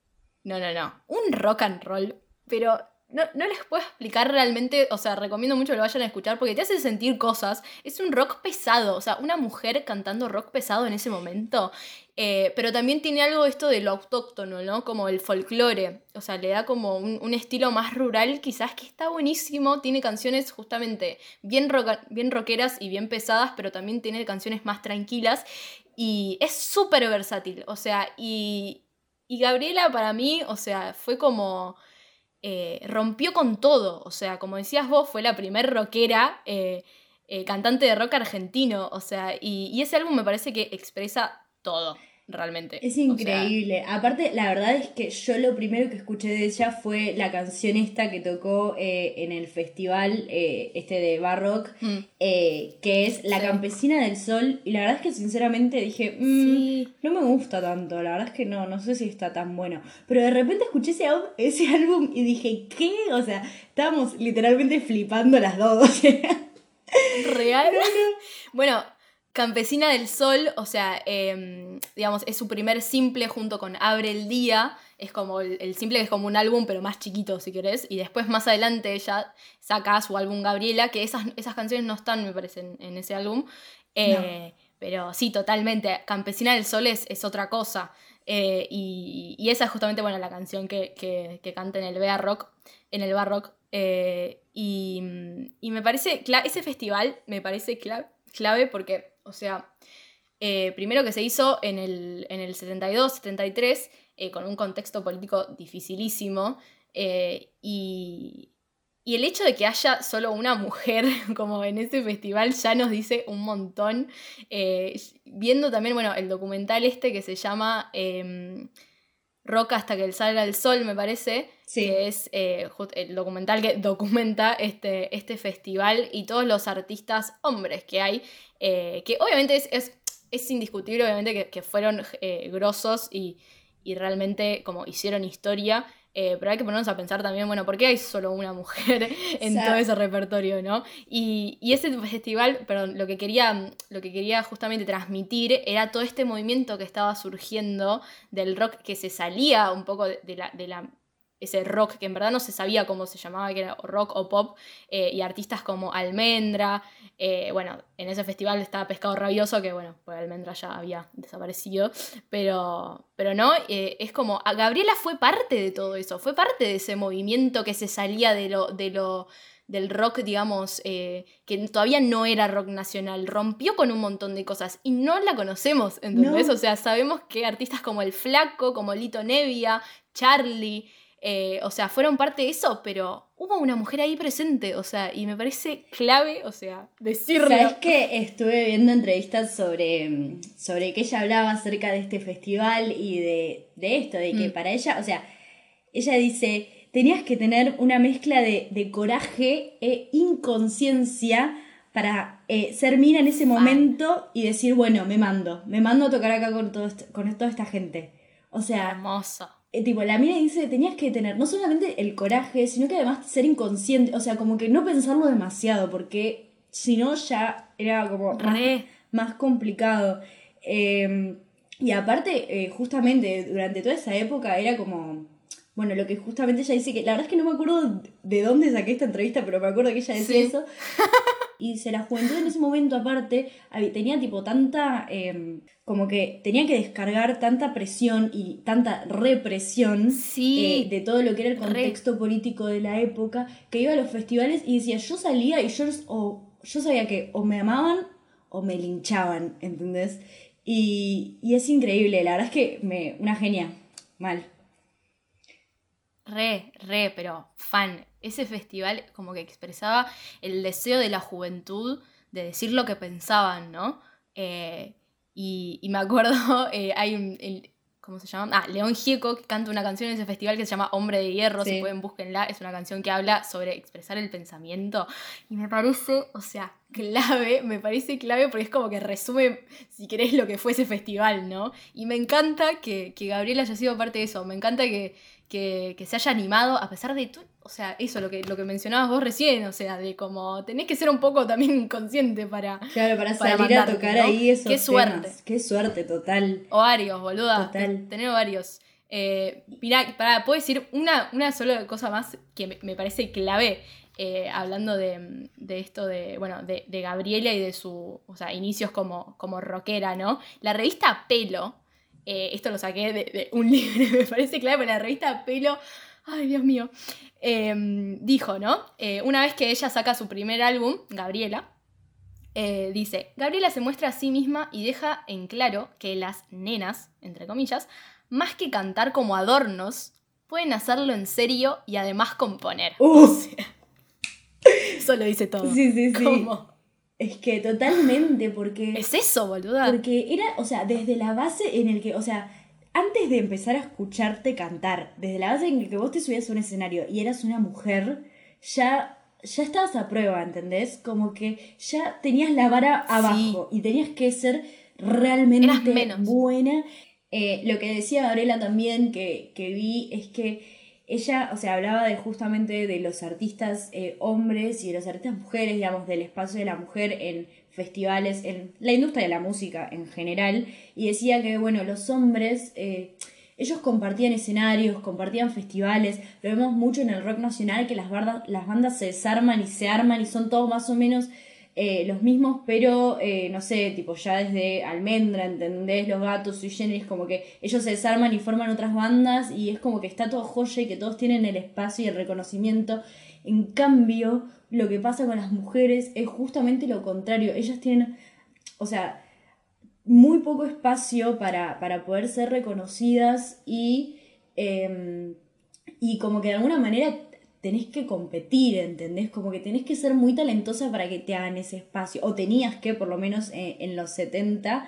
no, no, no. Un rock and roll. Pero no, les puedo explicar realmente, o sea, recomiendo mucho que lo vayan a escuchar porque te hace sentir cosas. Es un rock pesado, o sea, una mujer cantando rock pesado en ese momento. Eh, pero también tiene algo esto de lo autóctono, ¿no? Como el folclore. O sea, le da como un, estilo más rural, quizás que está buenísimo. Tiene canciones justamente bien, bien rockeras y bien pesadas, pero también tiene canciones más tranquilas. Y es súper versátil, o sea, y, y Gabriela para mí, o sea, fue como... Eh, rompió con todo, o sea, como decías vos, fue la primer rockera eh, eh, cantante de rock argentino, o sea, y, y ese álbum me parece que expresa todo realmente. Es increíble. Aparte, la verdad es que yo lo primero que escuché de ella fue la canción esta que tocó eh, en el festival eh, este de Barrock, mm. eh, que es La Campesina del Sol. Y la verdad es que sinceramente dije, mm, no me gusta tanto, la verdad es que no, no sé si está tan bueno. Pero de repente escuché ese, ese álbum y dije, ¿qué? O sea, estábamos literalmente flipando las dos. ¿Real? Bueno, Campesina del Sol, o sea, em, digamos, es su primer simple junto con Abre el Día. Es como el, simple que es como un álbum, pero más chiquito, si querés. Y después, más adelante, ella saca su álbum Gabriela, que esas, esas canciones no están, me parece, en, ese álbum. Eh, pero sí, totalmente. Campesina del Sol es, es otra cosa. Eh, y, esa es justamente, bueno, la canción que, que, canta en el Barrock. En el Barrock. Eh, y, y, me parece, ese festival me parece clave porque o sea, eh, primero que se hizo en el, en el 72, 73, eh, con un contexto político dificilísimo, eh, y, y, el hecho de que haya solo una mujer como en ese festival ya nos dice un montón. viendo también, bueno, el documental este que se llama em, Roca hasta que el salga el sol, me parece, que es el documental que documenta este, este festival y todos los artistas hombres que hay eh, que obviamente es, es, indiscutible, obviamente, que, fueron eh, grosos y, y realmente como hicieron historia. Eh, pero hay que ponernos a pensar también, bueno, ¿por qué hay solo una mujer en todo ese repertorio, no? Y, y, ese festival, perdón, lo que, quería, lo que quería justamente transmitir era todo este movimiento que estaba surgiendo del rock que se salía un poco de, la, de la ese rock que en verdad no se sabía cómo se llamaba, que era rock o pop, eh, y artistas como Almendra, eh, bueno, en ese festival estaba Pescado Rabioso, que bueno, pues Almendra ya había desaparecido, pero, pero no, eh, es como, Gabriela fue parte de todo eso, fue parte de ese movimiento que se salía de lo, de lo del rock, digamos, que todavía no era rock nacional, rompió con un montón de cosas y no la conocemos, ¿entendés? O sea, sabemos que artistas como El Flaco, como Lito Nevia, Charlie, eh, o sea, fueron parte de eso, pero hubo una mujer ahí presente, o sea, y me parece clave, o sea, decirlo. Sabes que estuve viendo entrevistas sobre, sobre que ella hablaba acerca de este festival y de, esto, de que mm. para ella, o sea, ella dice, tenías que tener una mezcla de, coraje e inconsciencia para eh, ser mina en ese momento y decir, bueno, me mando, me mando a tocar acá con, todo con toda esta gente. O sea, hermosa. Eh, tipo, la mina dice, tenías que tener no solamente el coraje, sino que además ser inconsciente, o sea, como que no pensarlo demasiado, porque si no ya era como más, complicado. Em, y aparte, eh, justamente durante toda esa época era como, bueno, lo que justamente ella dice que, la verdad es que no me acuerdo de dónde saqué esta entrevista, pero me acuerdo que ella decía eso. Y se la juventud en ese momento, aparte, tenía tipo tanta. Em, como que tenía que descargar tanta presión y tanta represión eh, de todo lo que era el contexto político de la época, que iba a los festivales y decía, yo salía y yo, yo sabía que o me amaban o me linchaban, ¿entendés? Y, y es increíble, la verdad es que me, una genia, mal. Re, re, pero fan ese festival como que expresaba el deseo de la juventud de decir lo que pensaban, ¿no? Eh, y, me acuerdo, eh, hay un, ¿cómo se llama? Ah, León Gieco que canta una canción en ese festival que se llama Hombre de Hierro, si pueden búsquenla, es una canción que habla sobre expresar el pensamiento y me parece, o sea, clave, me parece clave porque es como que resume, si querés, lo que fue ese festival, ¿no? Y me encanta que, que Gabriela haya sido parte de eso, me encanta que, que, se haya animado, a pesar de todo, o sea, eso, lo que, lo que mencionabas vos recién, o sea, de como tenés que ser un poco también inconsciente para. Claro, para, salir a tocar ahí esos Qué suerte. Qué suerte, total. Ovarios, boluda. Total. Tener ovarios. Eh, mira, para, puedo decir una, una sola cosa más que me, parece clave. Eh, hablando de, esto de, bueno, de, Gabriela y de su, o sea, inicios como, como rockera, ¿no? La revista Pelo, eh, esto lo saqué de, un libro, me parece clave, pero la revista Pelo, ay Dios mío, em, dijo, ¿no? Eh, una vez que ella saca su primer álbum, Gabriela, eh, dice, Gabriela se muestra a sí misma y deja en claro que las nenas, entre comillas, más que cantar como adornos, pueden hacerlo en serio y además componer. eso lo dice todo. Sí, sí, sí. Es que totalmente, porque... Es eso, boluda. Porque era, o sea, desde la base en el que, o sea, antes de empezar a escucharte cantar, desde la base en que vos te subías a un escenario y eras una mujer, ya, ya estabas a prueba, ¿entendés? Como que ya tenías la vara abajo y tenías que ser realmente buena. Eh, lo que decía Gabriela también, que, que vi, es que ella, o sea, hablaba de justamente de los artistas eh, hombres y de los artistas mujeres, digamos, del espacio de la mujer en festivales, en la industria de la música en general, y decía que, bueno, los hombres, eh, ellos compartían escenarios, compartían festivales, lo vemos mucho en el rock nacional, que las, las bandas se desarman y se arman y son todos más o menos eh, los mismos, pero eh, no sé, tipo ya desde Almendra, ¿entendés? Los gatos y generis, como que ellos se desarman y forman otras bandas y es como que está todo joya y que todos tienen el espacio y el reconocimiento. En cambio, lo que pasa con las mujeres es justamente lo contrario. Ellas tienen, o sea, muy poco espacio para, para poder ser reconocidas y, em, y como que de alguna manera tenés que competir, ¿entendés? Como que tenés que ser muy talentosa para que te hagan ese espacio, o tenías que, por lo menos eh, en los 70,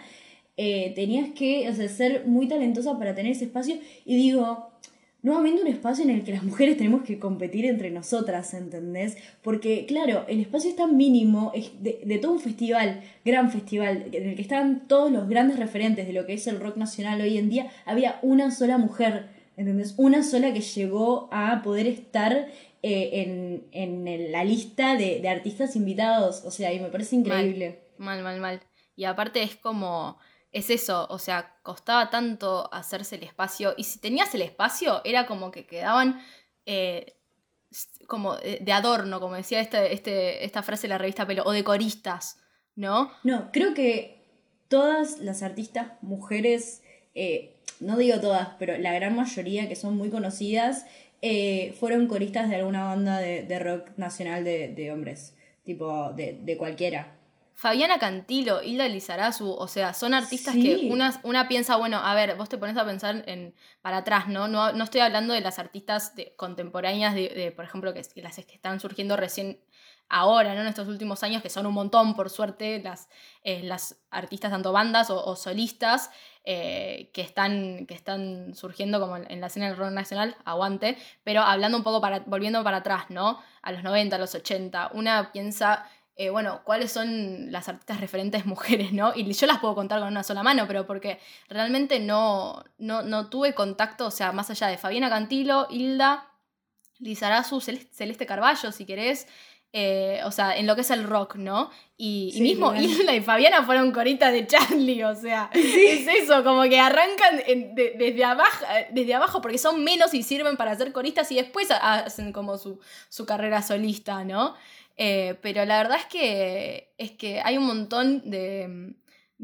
eh, tenías que ser muy talentosa para tener ese espacio, y digo, nuevamente un espacio en el que las mujeres tenemos que competir entre nosotras, ¿entendés? Porque, claro, el espacio es tan mínimo es de, todo un festival, gran festival, en el que están todos los grandes referentes de lo que es el rock nacional hoy en día, había una sola mujer, ¿entendés? Una sola que llegó a poder estar eh, en, la lista de, de, artistas invitados, o sea, y me parece increíble. Mal, mal, mal. Y aparte es como es eso, o sea, costaba tanto hacerse el espacio y si tenías el espacio era como que quedaban eh, como de adorno, como decía este, este, esta frase de la revista Pelo, o de coristas, ¿no? No, creo que todas las artistas mujeres, eh, no digo todas, pero la gran mayoría que son muy conocidas, eh, fueron coristas de alguna banda de, rock nacional de, de hombres, tipo de, de cualquiera. Fabiana Cantilo, Hilda Lizarazu, o sea, son artistas que una, una, piensa, bueno, a ver, vos te pones a pensar en para atrás, ¿no? No, no estoy hablando de las artistas contemporáneas, de, por ejemplo, que, las que están surgiendo recién ahora, ¿no? En estos últimos años, que son un montón, por suerte, las, eh, las artistas, tanto bandas o, solistas, eh, que, están, que están surgiendo como en, la escena del rock nacional, aguante, pero hablando un poco, para, volviendo para atrás, ¿no? A los 90, a los 80, una piensa eh, bueno, cuáles son las artistas referentes mujeres, ¿no? Y yo las puedo contar con una sola mano, pero porque realmente no, no, tuve contacto, o sea, más allá de Fabiana Cantilo, Hilda, Lizarazu, Celeste Carballo, si querés, eh, o sea, en lo que es el rock, ¿no? Y, mismo Hilda y Fabiana fueron coritas de Charlie, o sea, es eso, como que arrancan desde, abajo, desde abajo porque son menos y sirven para ser coristas y después hacen como su, su carrera solista, ¿no? Eh, pero la verdad es que, es que hay un montón de,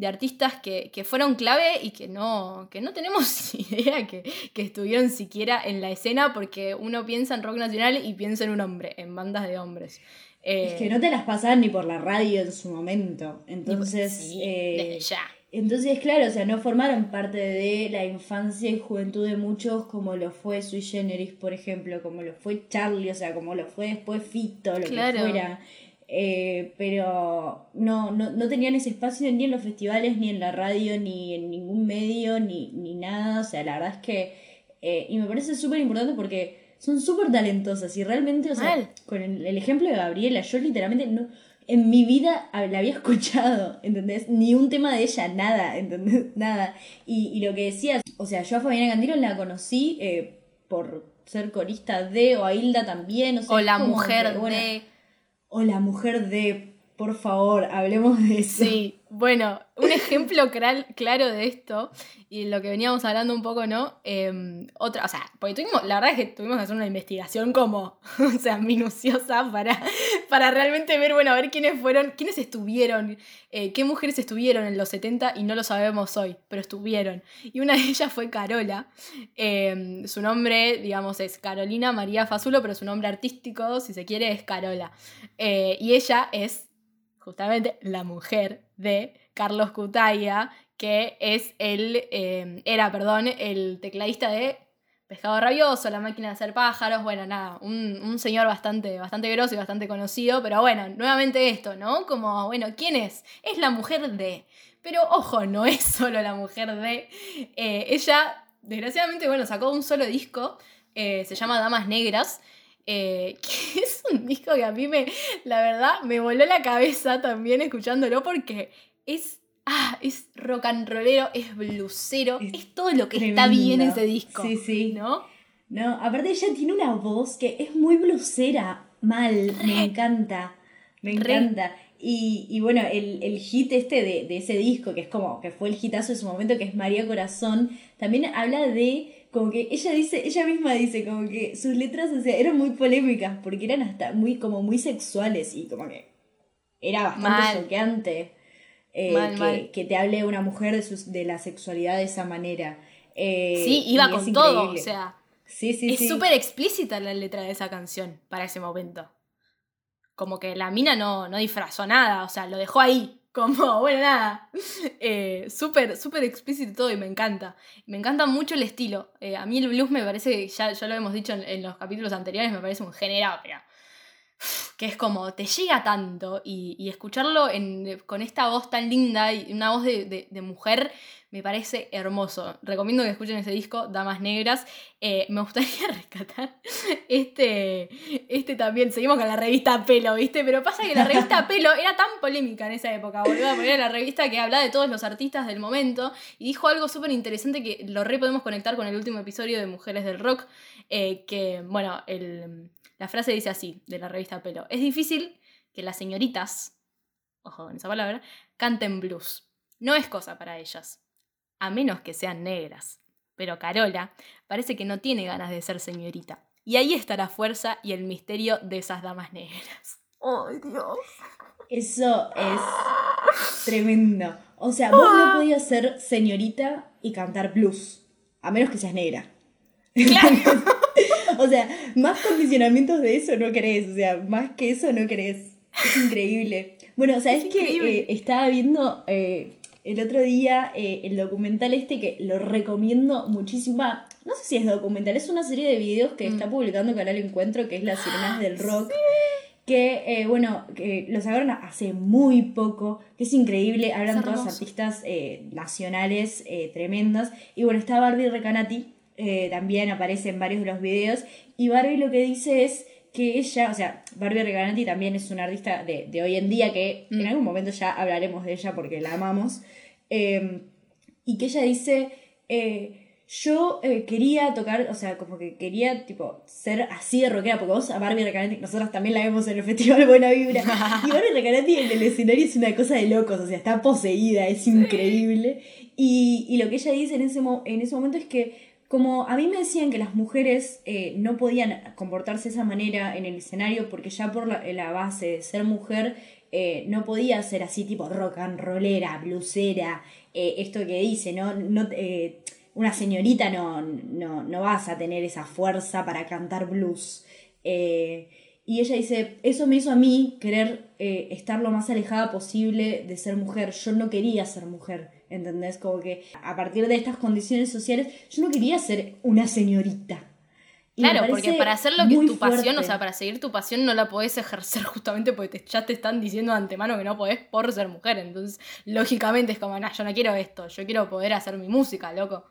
artistas que, fueron clave y que no, que no tenemos idea que, estuvieron siquiera en la escena porque uno piensa en rock nacional y piensa en un hombre, en bandas de hombres. es que no te las pasaban ni por la radio en su momento. Entonces. Eh, ya. Entonces, claro, o sea, no formaron parte de la infancia y juventud de muchos como lo fue Sui Generis, por ejemplo, como lo fue Charlie, o sea, como lo fue después Fito, lo que fuera. Eh, pero no, no, no, tenían ese espacio ni en los festivales, ni en la radio, ni en ningún medio, ni, ni nada. O sea, la verdad es que... Eh, y me parece súper importante porque son súper talentosas y realmente, o sea, con el, el, ejemplo de Gabriela, yo literalmente no, en mi vida la había escuchado, ¿entendés? Ni un tema de ella, nada, ¿entendés? Nada. Y, y lo que decías, o sea, yo a Fabiana Candilo la conocí eh, por ser corista de, o a Hilda también, o, la mujer de... O la mujer de, por favor, hablemos de eso. Sí, bueno, un ejemplo claro de esto, y lo que veníamos hablando un poco, ¿no? Em, otra, o sea, porque tuvimos, la verdad es que tuvimos que hacer una investigación como, o sea, minuciosa para, para realmente ver, bueno, a ver quiénes fueron, quiénes estuvieron, eh, qué mujeres estuvieron en los 70 y no lo sabemos hoy, pero estuvieron. Y una de ellas fue Carola. Em, su nombre, digamos, es Carolina María Fazulo, pero su nombre artístico, si se quiere, es Carola. Eh, y ella es justamente la mujer de Carlos Cutaya, que es el, em, era, perdón, el tecladista de Pescado Rabioso, La Máquina de Hacer Pájaros, bueno, nada, un, señor bastante, bastante grosso y bastante conocido, pero bueno, nuevamente esto, ¿no? Como, bueno, ¿quién es? Es la mujer de... Pero ojo, no es solo la mujer de... Eh, ella, desgraciadamente, bueno, sacó un solo disco, eh, se llama Damas Negras, eh, que es un disco que a mí me, la verdad, me voló la cabeza también escuchándolo porque es, ah, es rock and rollero, es blusero, es, todo lo que está bien en ese disco. Sí, sí. ¿No? No, aparte ella tiene una voz que es muy blusera, mal, me encanta, me encanta. Y, y, bueno, el, el hit este de, de, ese disco, que es como que fue el hitazo de su momento, que es María Corazón, también habla de como que ella dice, ella misma dice como que sus letras, o sea, eran muy polémicas porque eran hasta muy, como muy sexuales y como que era bastante choqueante eh, que, te hable una mujer de, sus, de la sexualidad de esa manera. Eh, sí, iba con todo, o sea. Sí, sí, es súper explícita la letra de esa canción para ese momento. Como que la mina no, no disfrazó nada, o sea, lo dejó ahí. Como, bueno, nada, eh, súper, súper explícito todo y me encanta. Me encanta mucho el estilo. Eh, a mí el blues me parece, ya, ya lo hemos dicho en, los capítulos anteriores, me parece un género, que es como, te llega tanto y, escucharlo con esta voz tan linda y una voz de, mujer me parece hermoso. Recomiendo que escuchen ese disco, Damas Negras. Eh, me gustaría rescatar este, este también. Seguimos con la revista Pelo, ¿viste? Pero pasa que la revista Pelo era tan polémica en esa época, boludo, porque era la revista que hablaba de todos los artistas del momento y dijo algo súper interesante que lo re podemos conectar con el último episodio de Mujeres del Rock. Eh, que, bueno, la frase dice así, de la revista Pelo. Es difícil que las señoritas, ojo con esa palabra, canten blues. No es cosa para ellas a menos que sean negras. Pero Carola parece que no tiene ganas de ser señorita. Y ahí está la fuerza y el misterio de esas damas negras. ¡Ay, Dios! Eso es tremendo. O sea, vos no ah. podías ser señorita y cantar blues, a menos que seas negra. Claro. o sea, más condicionamientos de eso no crees. O sea, más que eso no crees. Es increíble. Bueno, ¿sabes que eh, estaba viendo eh, el otro día eh, el documental este que lo recomiendo muchísimo. No sé si es documental, es una serie de videos que está mm. publicando Canal Encuentro, que es Las Sirenas del Rock. Que, eh, bueno, que lo sacaron hace muy poco, que es increíble, hablan todos artistas eh, nacionales tremendos. Y bueno, está Barbie Recanati, también aparece en varios de los videos. Y Barbie lo que dice es que ella, o sea, Barbie Recanati también es una artista de, hoy en día que en mm. algún momento ya hablaremos de ella porque la amamos. Em, y que ella dice, eh, yo eh, quería tocar, o sea, como que quería, tipo, ser así de rockera, porque vos a Barbie Recanati, nosotros también la vemos en el Festival Buena Vibra, y Barbie Recanati en el escenario es una cosa de locos, o sea, está poseída, es increíble. Y, y, lo que ella dice en ese, en ese momento es que como a mí me decían que las mujeres eh, no podían comportarse de esa manera en el escenario porque ya por la, base de ser mujer eh, no podía ser así tipo rock and rollera, blusera, eh, esto que dice, ¿no? no una señorita no, no, no, vas a tener esa fuerza para cantar blues. y ella dice, eso me hizo a mí querer estar lo más alejada posible de ser mujer. Yo no quería ser mujer. ¿Entendés? Como que a partir de estas condiciones sociales, yo no quería ser una señorita. claro, porque para hacer lo que es tu pasión, o sea, para seguir tu pasión no la podés ejercer justamente porque ya te están diciendo de antemano que no podés por ser mujer. Entonces, lógicamente es como, no, yo no quiero esto, yo quiero poder hacer mi música, loco.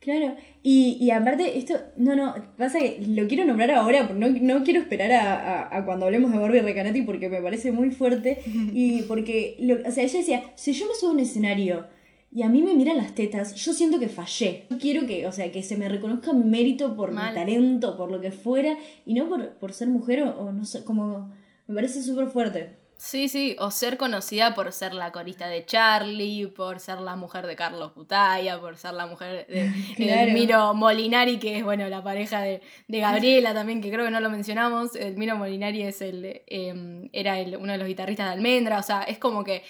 Claro, y, y aparte, esto, no, no, pasa que lo quiero nombrar ahora, no, no quiero esperar a, a, cuando hablemos de Barbie Recanati porque me parece muy fuerte. y porque, o sea, ella decía, si yo me subo a un escenario y a mí me miran las tetas, yo siento que fallé. Quiero que, o sea, que se me reconozca mi mérito por mi talento, por lo que fuera, y no por, por ser mujer o, no sé, como me parece súper fuerte. Sí, sí, o ser conocida por ser la corista de Charlie, por ser la mujer de Carlos Putaya, por ser la mujer de, Elmiro Molinari, que es, bueno, la pareja de, Gabriela también, que creo que no lo mencionamos. Elmiro Molinari es el, em, era el, uno de los guitarristas de Almendra, o sea, es como que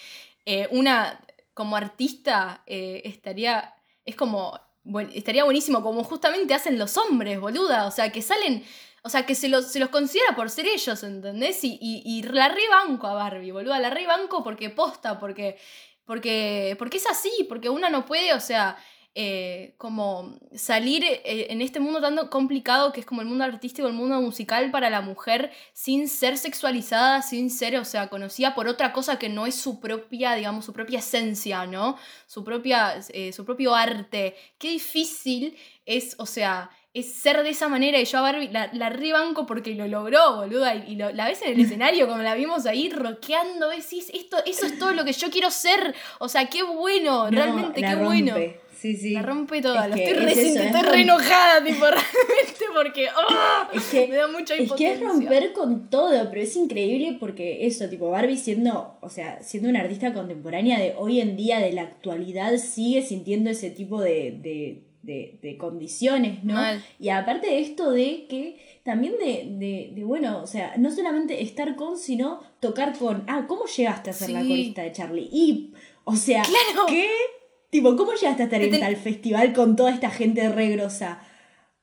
eh, una como artista eh, estaría, es como, bueno, estaría buenísimo, como justamente hacen los hombres, boluda, o sea, que salen, o sea, que se los, se los considera por ser ellos, ¿entendés? Y, y, y la rebanco a Barbie, boluda, la rebanco porque posta, porque, porque, porque es así, porque una no puede, o sea, eh, como salir eh, en este mundo tan complicado que es como el mundo artístico, el mundo musical para la mujer, sin ser sexualizada, sin ser, o sea, conocida por otra cosa que no es su propia, digamos, su propia esencia, ¿no? Su, propia, eh, su propio arte. Qué difícil es, o sea, es ser de esa manera y yo a Barbie la, la rebanco porque lo logró, boluda, y, la ves en el escenario como la vimos ahí rockeando, decís, esto, eso es todo lo que yo quiero ser, o sea, qué bueno, realmente qué bueno. Sí, sí. La rompe toda. lo estoy, re, estoy re enojada, tipo, realmente, porque oh, me da mucha impotencia. Es que es romper con todo, pero es increíble porque eso, tipo, Barbie siendo, o sea, siendo una artista contemporánea de hoy en día, de la actualidad, sigue sintiendo ese tipo de, de, de, de condiciones, ¿no? Y aparte de esto de que también de, de, bueno, o sea, no solamente estar con, sino tocar con, ah, ¿cómo llegaste a ser la corista de Charlie? Y, o sea, claro. ¿qué? Tipo, ¿cómo llegaste a estar en tal festival con toda esta gente regrosa?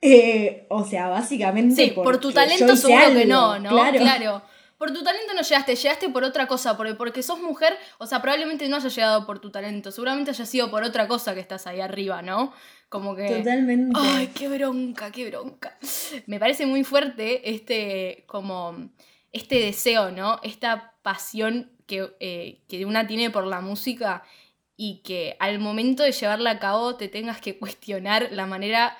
Eh, o sea, básicamente. Sí, por tu talento seguro que no, ¿no? Claro. Por tu talento no llegaste, llegaste por otra cosa, porque, porque sos mujer, o sea, probablemente no hayas llegado por tu talento, seguramente haya sido por otra cosa que estás ahí arriba, ¿no? Como que. Totalmente. Ay, qué bronca, qué bronca. Me parece muy fuerte este, como, este deseo, ¿no? Esta pasión que, eh, que una tiene por la música y que al momento de llevarla a cabo te tengas que cuestionar la manera,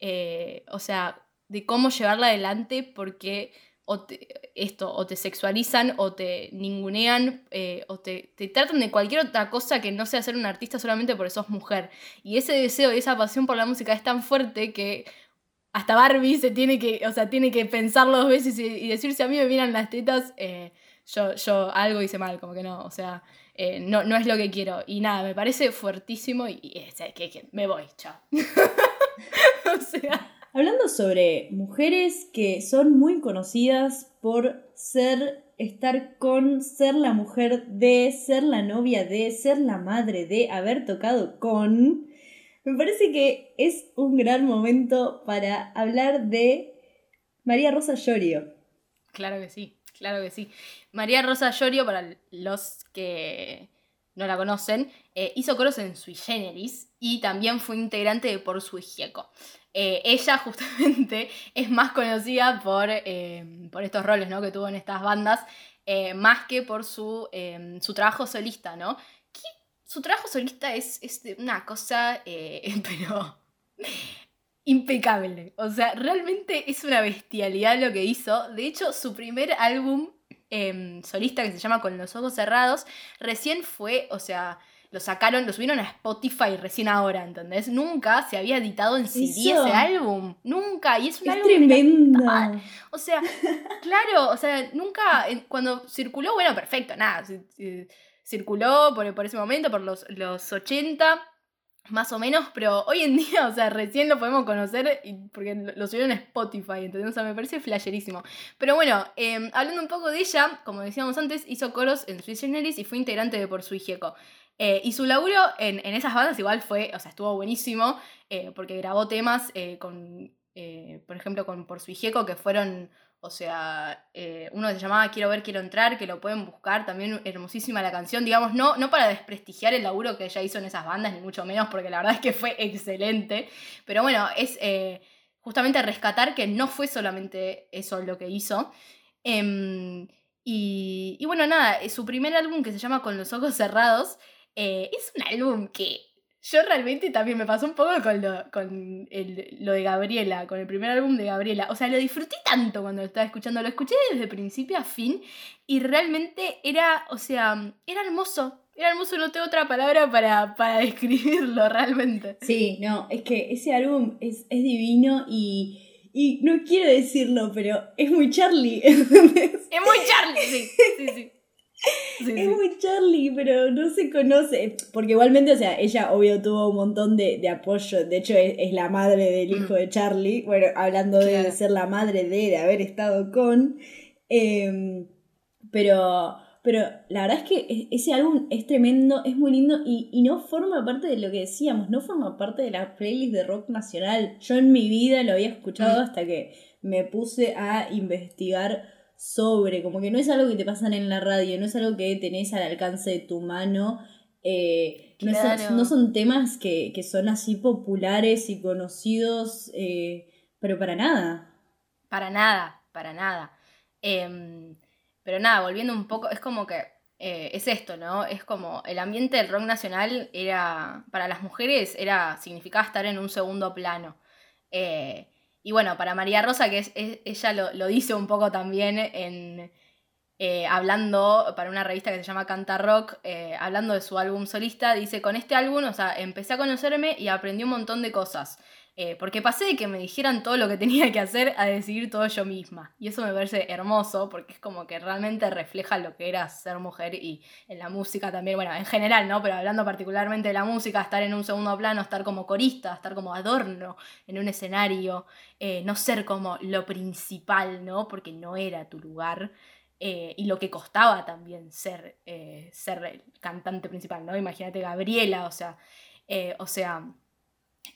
eh, o sea, de cómo llevarla adelante porque o esto, o te sexualizan, o te ningunean, eh, o te, te, tratan de cualquier otra cosa que no sea ser un artista solamente porque sos mujer. Y ese deseo y esa pasión por la música es tan fuerte que hasta Barbie se tiene que, o sea, tiene que pensarlo dos veces y, decir si a mí me miran las tetas, eh, yo, yo algo hice mal, como que no, o sea, eh, no, no es lo que quiero. Y nada, me parece fuertísimo y, que, me voy, chao. o sea... Hablando sobre mujeres que son muy conocidas por ser, estar con, ser la mujer de, ser la novia de, ser la madre de, haber tocado con, me parece que es un gran momento para hablar de María Rosa Llorio. Claro que sí, claro que sí. María Rosa Llorio, para los que no la conocen, eh, hizo coros en Sui Generis y también fue integrante de Por Su Gieco. Eh, ella justamente es más conocida por, eh, por estos roles ¿no? que tuvo en estas bandas, más que por su, su trabajo solista, ¿no? Su trabajo solista es, es una cosa, pero impecable. O sea, realmente es una bestialidad lo que hizo. De hecho, su primer álbum solista que se llama Con los ojos cerrados, recién fue, o sea, lo sacaron, lo subieron a Spotify recién ahora, ¿entendés? Nunca se había editado en CD ese álbum. Nunca. Y es un álbum. Tremendo. O sea, claro, o sea, nunca. Cuando circuló, bueno, perfecto, nada. Circuló por, por ese momento, por los, los 80 más o menos, pero hoy en día, o sea, recién lo podemos conocer porque lo subieron a Spotify, ¿entendés? O sea, me parece flasherísimo. Pero bueno, em, hablando un poco de ella, como decíamos antes, hizo coros en Swiss Generis y fue integrante de Por Su Hijeco. Eh, y su laburo en, esas bandas igual fue, o sea, estuvo buenísimo, eh, porque grabó temas eh, con, por ejemplo, con Por su Hijeco, que fueron, o sea, uno se llamaba Quiero ver, quiero entrar, que lo pueden buscar, también hermosísima la canción, digamos, no, no para desprestigiar el laburo que ella hizo en esas bandas, ni mucho menos, porque la verdad es que fue excelente, pero bueno, es justamente rescatar que no fue solamente eso lo que hizo. Em, y, y, bueno, nada, su primer álbum que se llama Con los ojos cerrados eh, es un álbum que yo realmente también me pasó un poco con, lo, con lo de Gabriela, con el primer álbum de Gabriela. O sea, lo disfruté tanto cuando lo estaba escuchando. Lo escuché desde principio a fin y realmente era, o sea, era hermoso. Era hermoso, no tengo otra palabra para, para describirlo realmente. Sí, no, es que ese álbum es, es divino y... Y no quiero decirlo, pero es muy Charlie. es muy Charlie, sí, sí, sí es muy Charlie, pero no se conoce. Porque igualmente, o sea, ella obvio tuvo un montón de, apoyo. De hecho, es, la madre del hijo mm. de Charlie. Bueno, hablando de ser la madre de, de haber estado con. Em, pero, pero la verdad es que e, ese álbum es tremendo, es muy lindo y, y, no forma parte de lo que decíamos, no forma parte de la playlist de rock nacional. Yo en mi vida lo había escuchado mm. hasta que me puse a investigar sobre, como que no es algo que te pasan en la radio, no es algo que tenés al alcance de tu mano. Eh, no, son, temas que, son así populares y conocidos, eh, pero para nada. Para nada, para nada. Em, pero nada, volviendo un poco, es como que eh, es esto, ¿no? Es como el ambiente del rock nacional era, para las mujeres, era, significaba estar en un segundo plano. Y bueno, para María Rosa, que es, ella lo, dice un poco también en, eh, hablando para una revista que se llama Canta Rock, eh, hablando de su álbum solista, dice, con este álbum, o sea, empecé a conocerme y aprendí un montón de cosas. Eh, porque pasé de que me dijeran todo lo que tenía que hacer a decidir todo yo misma. Y eso me parece hermoso porque es como que realmente refleja lo que era ser mujer y en la música también, bueno, en general, ¿no? Pero hablando particularmente de la música, estar en un segundo plano, estar como corista, estar como adorno en un escenario, eh, no ser como lo principal, ¿no? Porque no era tu lugar. Eh, y lo que costaba también ser, ser el cantante principal, ¿no? Imagínate Gabriela, o sea, o sea,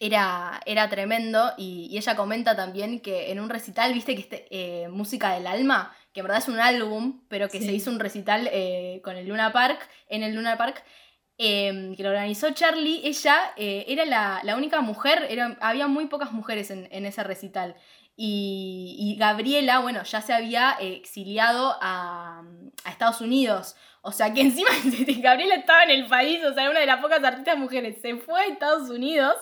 era, era tremendo y, ella comenta también que en un recital, viste que este, eh, Música del Alma, que en verdad es un álbum, pero que se hizo un recital eh, con el Luna Park, en el Luna Park, em, que lo organizó Charlie, ella eh, era la, única mujer, era, había muy pocas mujeres en, ese recital. Y, Gabriela, bueno, ya se había exiliado a, a Estados Unidos. O sea, que encima Gabriela estaba en el país, o sea, una de las pocas artistas mujeres, se fue a Estados Unidos,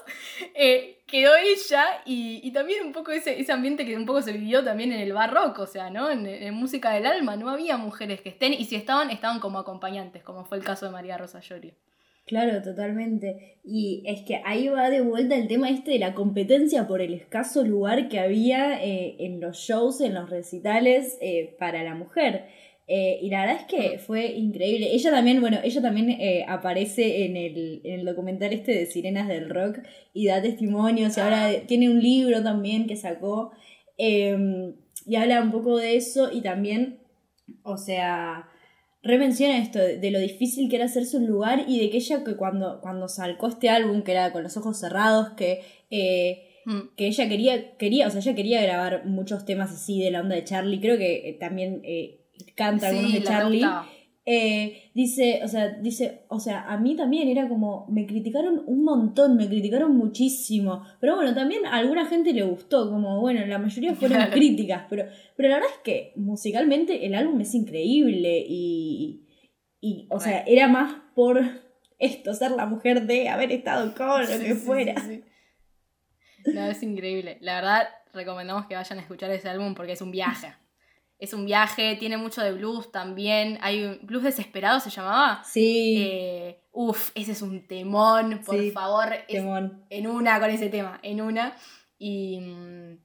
eh, quedó ella y, también un poco ese, ese ambiente que un poco se vivió también en el barroco, o sea, ¿no? En, música del alma, no había mujeres que estén y si estaban, estaban como acompañantes, como fue el caso de María Rosa Llorio. Claro, totalmente. Y es que ahí va de vuelta el tema este de la competencia por el escaso lugar que había eh, en los shows, en los recitales eh, para la mujer. Eh, y la verdad es que fue increíble. Ella también, bueno, ella también aparece en el, en el documental este de Sirenas del Rock y da testimonios y ahora ah. tiene un libro también que sacó em, y habla un poco de eso y también, o sea, remenciona esto de, lo difícil que era hacerse un lugar y de que ella que cuando, cuando sacó este álbum, que era con los ojos cerrados, que, eh, mm. que ella quería, quería, o sea, ella quería grabar muchos temas así de la onda de Charlie, creo que eh, también eh, canta algunos de Charlie. Eh, dice, o sea, dice, o sea, a mí también era como, me criticaron un montón, me criticaron muchísimo, pero bueno, también a alguna gente le gustó, como, bueno, la mayoría fueron críticas, pero, pero la verdad es que musicalmente el álbum es increíble y, y o sea, era más por esto, ser la mujer de haber estado con lo que fuera. no, es increíble. La verdad, recomendamos que vayan a escuchar ese álbum porque es un viaje es un viaje, tiene mucho de blues también. Hay un blues desesperado, se llamaba. Sí. Eh, uf, ese es un temón, por favor. Temón. en una con ese tema, en una. Y. Mm,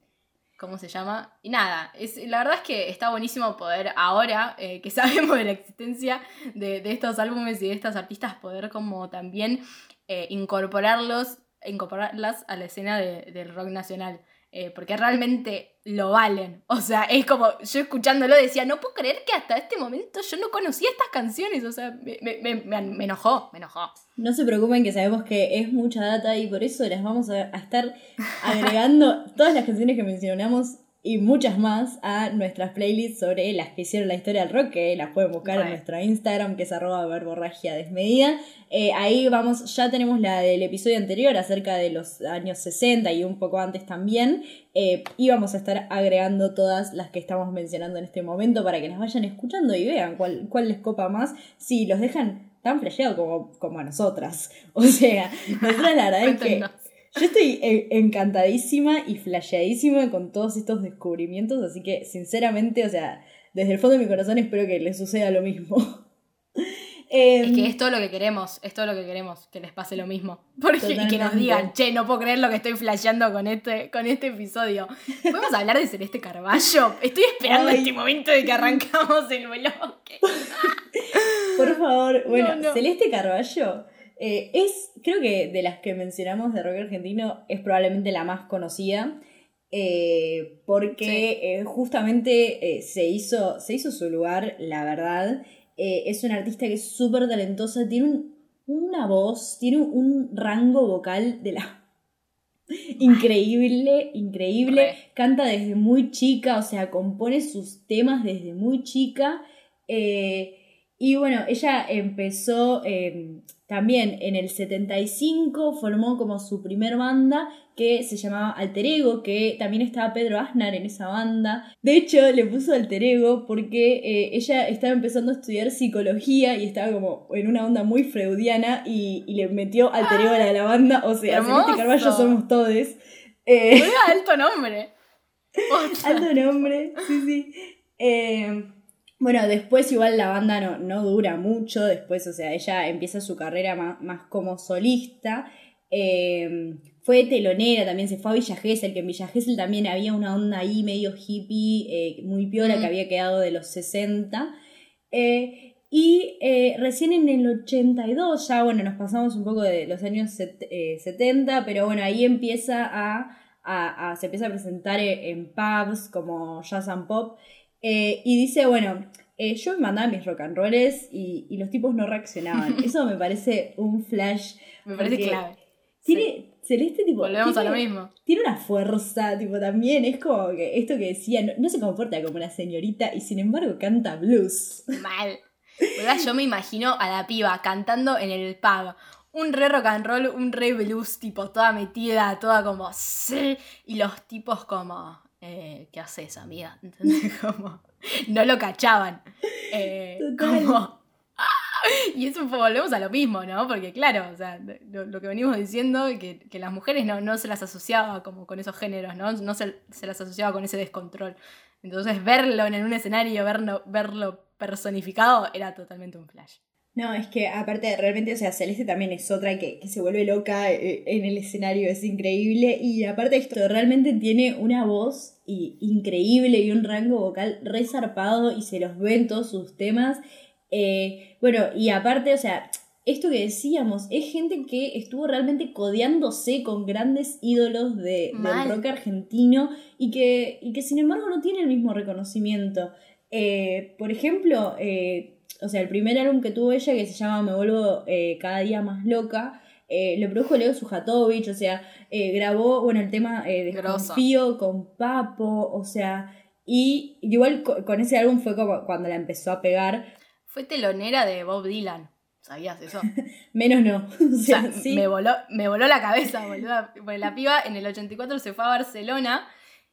¿Cómo se llama? Y nada, es, la verdad es que está buenísimo poder ahora eh, que sabemos de la existencia de, estos álbumes y de estas artistas, poder como también eh, incorporarlos, incorporarlas a la escena del rock nacional. Eh, porque realmente lo valen. O sea, es como, yo escuchándolo decía, no puedo creer que hasta este momento yo no conocía estas canciones. O sea, me, me, me, enojó, me enojó. No se preocupen que sabemos que es mucha data y por eso les vamos a estar agregando todas las canciones que mencionamos y muchas más a nuestras playlists sobre las que hicieron la historia del rock, que las pueden buscar en nuestro Instagram, que es arroba verborragia desmedida. Eh, ahí vamos, ya tenemos la del episodio anterior acerca de los años 60 y un poco antes también. Eh, y vamos a estar agregando todas las que estamos mencionando en este momento para que las vayan escuchando y vean cuál, cuál les copa más. Si los dejan tan flasheados como, como a nosotras. O sea, nosotras la verdad es que yo estoy encantadísima y flasheadísima con todos estos descubrimientos, así que sinceramente, o sea, desde el fondo de mi corazón espero que les suceda lo mismo. es que em, es todo lo que queremos, es todo lo que queremos, que les pase lo mismo. Porque, y que nos digan, che, no puedo creer lo que estoy flasheando con este, con este episodio. ¿Podemos hablar de Celeste Carballo? Estoy esperando este momento de que arrancamos el bloque. Por favor, bueno, Celeste Carballo eh, es, creo que de las que mencionamos de rock argentino, es probablemente la más conocida. Eh, porque eh, justamente se, hizo, se hizo su lugar, la verdad. es una artista que es súper talentosa, tiene una voz, tiene un rango vocal de la increíble, increíble. Canta desde muy chica, o sea, compone sus temas desde muy chica. Y bueno, ella empezó em, también en el 75 formó como su primer banda que se llamaba Alter Ego, que también estaba Pedro Aznar en esa banda. De hecho, le puso Alter Ego porque eh, ella estaba empezando a estudiar psicología y estaba como en una onda muy freudiana y, le metió Alter Ego a la, banda. O sea, este Carballo somos todos. Eh, alto nombre. alto nombre, sí, sí. Eh, bueno, después igual la banda no, no dura mucho, después, o sea, ella empieza su carrera más, como solista. Em, fue telonera, también se fue a Villa Gesell, que en Villa Gesell también había una onda ahí medio hippie, eh, muy piola, que había quedado de los 60. Eh, y eh, recién en el 82, ya bueno, nos pasamos un poco de los años 70, pero bueno, ahí empieza a, a, se empieza a presentar en pubs como Jazz and Pop eh, y dice, bueno, eh, yo me mandaba mis rock and rolls y, los tipos no reaccionaban. Eso me parece un flash. Me parece clave. Tiene, Celeste, tipo. Volvemos a lo mismo. Tiene una fuerza, tipo, también. Es como que esto que decía, no, se comporta como una señorita y sin embargo canta blues. Mal. Yo me imagino a la piba cantando en el pub. Un re rock and roll, un re blues, tipo, toda metida, toda como. Y los tipos como eh, ¿qué haces, amiga? Como, no lo cachaban. Eh, como, y eso volvemos a lo mismo, ¿no? Porque claro, o sea, lo, que venimos diciendo, que, que las mujeres no, no, se las asociaba como con esos géneros, ¿no? No se, se, las asociaba con ese descontrol. Entonces verlo en un escenario, verlo, verlo personificado, era totalmente un flash. No, es que aparte, realmente, o sea, Celeste también es otra que, que se vuelve loca eh, en el escenario, es increíble. Y aparte esto, realmente tiene una voz increíble y un rango vocal resarpado y se los ven todos sus temas. Eh, bueno, y aparte, o sea, esto que decíamos, es gente que estuvo realmente codeándose con grandes ídolos de, del rock argentino y que, y que sin embargo no tiene el mismo reconocimiento. Eh, por ejemplo, o sea, el primer álbum que tuvo ella, que se llama Me vuelvo eh, cada día más loca, eh, lo produjo Leo Sujatovich, o sea, eh, grabó, bueno, el tema de Desconfío con Papo, o sea, y igual con, ese álbum fue como cuando la empezó a pegar. Fue telonera de Bob Dylan. ¿Sabías eso? Menos no. O sea, me, voló, me voló la cabeza, boludo. Porque la piba en el 84 se fue a Barcelona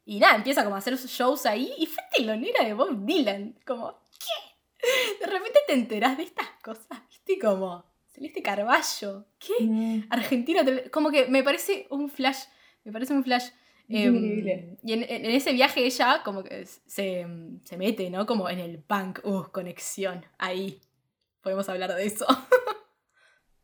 y nada, empieza como a hacer shows ahí y fue telonera de Bob Dylan. Como, de repente te enterás de estas cosas, ¿viste? Como Celeste Carballo. ¿Qué? Mm. Argentina. Como que me parece un flash. Me parece un flash. Em, y en, ese viaje ella como que se, mete, ¿no? Como en el punk. Uh, conexión. Ahí. Podemos hablar de eso.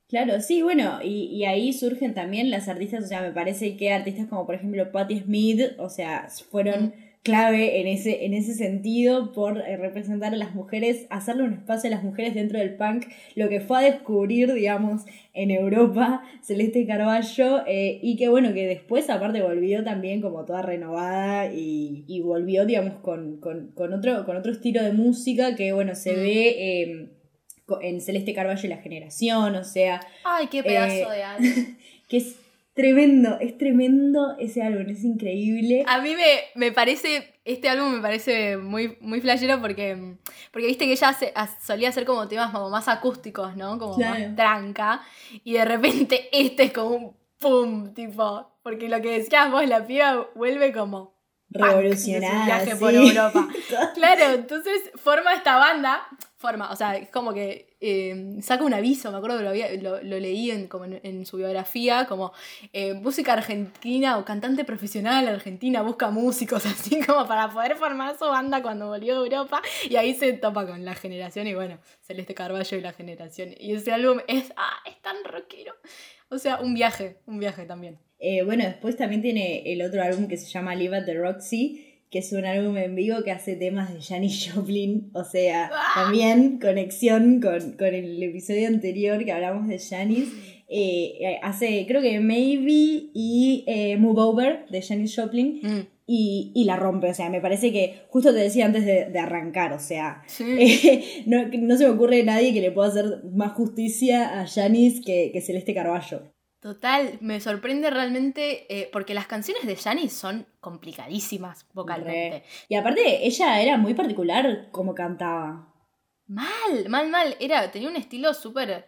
Claro, sí, bueno, y, ahí surgen también las artistas, o sea, me parece que artistas como por ejemplo Patti Smith, o sea, fueron... Mm clave en ese, en ese sentido por eh, representar a las mujeres, hacerle un espacio a las mujeres dentro del punk, lo que fue a descubrir, digamos, en Europa Celeste Carballo, eh, y que bueno, que después aparte volvió también como toda renovada y, y volvió, digamos, con, con, con, otro, con otro estilo de música que bueno, se mm. ve... em, en Celeste Carballo y la generación, o sea... ¡Ay, qué pedazo de álbum! que es Tremendo, es tremendo ese álbum, es increíble. A mí me, me parece, este álbum me parece muy, muy flashero porque, porque viste que ella solía hacer como temas como más acústicos, ¿no? Como más tranca. Y de repente este es como un pum, tipo. Porque lo que decías vos, la piba vuelve como revolucionada. viaje por Europa. claro, entonces forma esta banda, forma, o sea, es como que eh, saca un aviso, me acuerdo que lo, había, lo, leí en, como en, su biografía, como eh, música argentina o cantante profesional argentina busca músicos, así como para poder formar su banda cuando volvió a Europa, y ahí se topa con la generación, y bueno, Celeste Carballo y la generación. Y ese álbum es, ah, es tan rockero. O sea, un viaje, un viaje también. Eh, bueno, después también tiene el otro álbum que se llama Live at the Roxy, que es un álbum en vivo que hace temas de Janis Joplin, o sea, ¡Ah! también conexión con, el episodio anterior que hablamos de Janis. Eh, eh, hace, creo que Maybe y Move Over de Janis Joplin. Mm. Y, la rompe, o sea, me parece que, justo te decía antes de, arrancar, o sea, no, no, se me ocurre nadie que le pueda hacer más justicia a Janis que, que Celeste Carballo. Total, me sorprende realmente eh, porque las canciones de Janis son complicadísimas vocalmente. Y aparte, ella era muy particular como cantaba. Mal, mal, mal. Era, tenía un estilo súper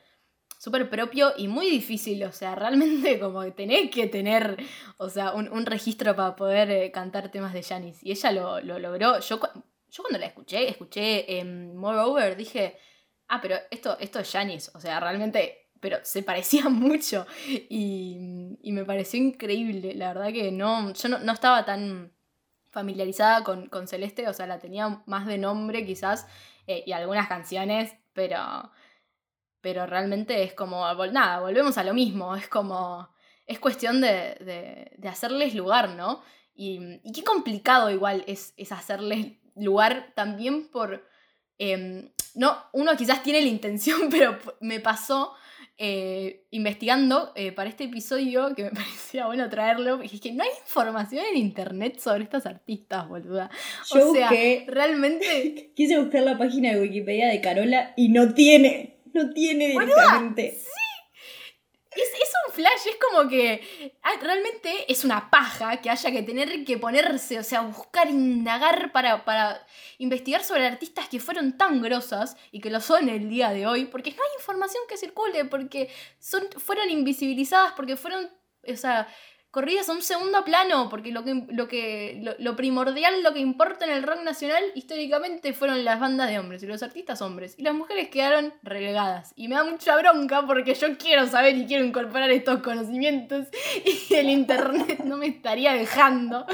súper propio y muy difícil, o sea, realmente como que tenés que tener, o sea, un, registro para poder eh, cantar temas de Janis. Y ella lo, logró. Yo, yo cuando la escuché, escuché en Moreover, dije, ah, pero esto, esto es Janis, o sea, realmente pero se parecía mucho y, y, me pareció increíble. La verdad que no, yo no, estaba tan familiarizada con, con, Celeste, o sea, la tenía más de nombre quizás eh, y algunas canciones, pero, pero realmente es como, nada, volvemos a lo mismo, es como, es cuestión de, de, hacerles lugar, ¿no? Y, y, qué complicado igual es, es hacerles lugar también por... Em, no, uno quizás tiene la intención, pero me pasó eh, investigando eh, para este episodio, que me parecía bueno traerlo, es que no hay información en internet sobre estas artistas, boluda. o sea, realmente... Quise buscar la página de Wikipedia de Carola y no tiene, no tiene directamente. sí, es, un flash, es como que ah, realmente es una paja que haya que tener que ponerse, o sea, buscar, indagar para, para investigar sobre artistas que fueron tan grosas y que lo son el día de hoy, porque no hay información que circule, porque son, fueron invisibilizadas, porque fueron, o sea, corridas a un segundo plano, porque lo que, lo, que, lo, primordial, lo que importa en el rock nacional históricamente fueron las bandas de hombres y los artistas hombres. Y las mujeres quedaron relegadas. Y me da mucha bronca porque yo quiero saber y quiero incorporar estos conocimientos y el internet no me estaría dejando.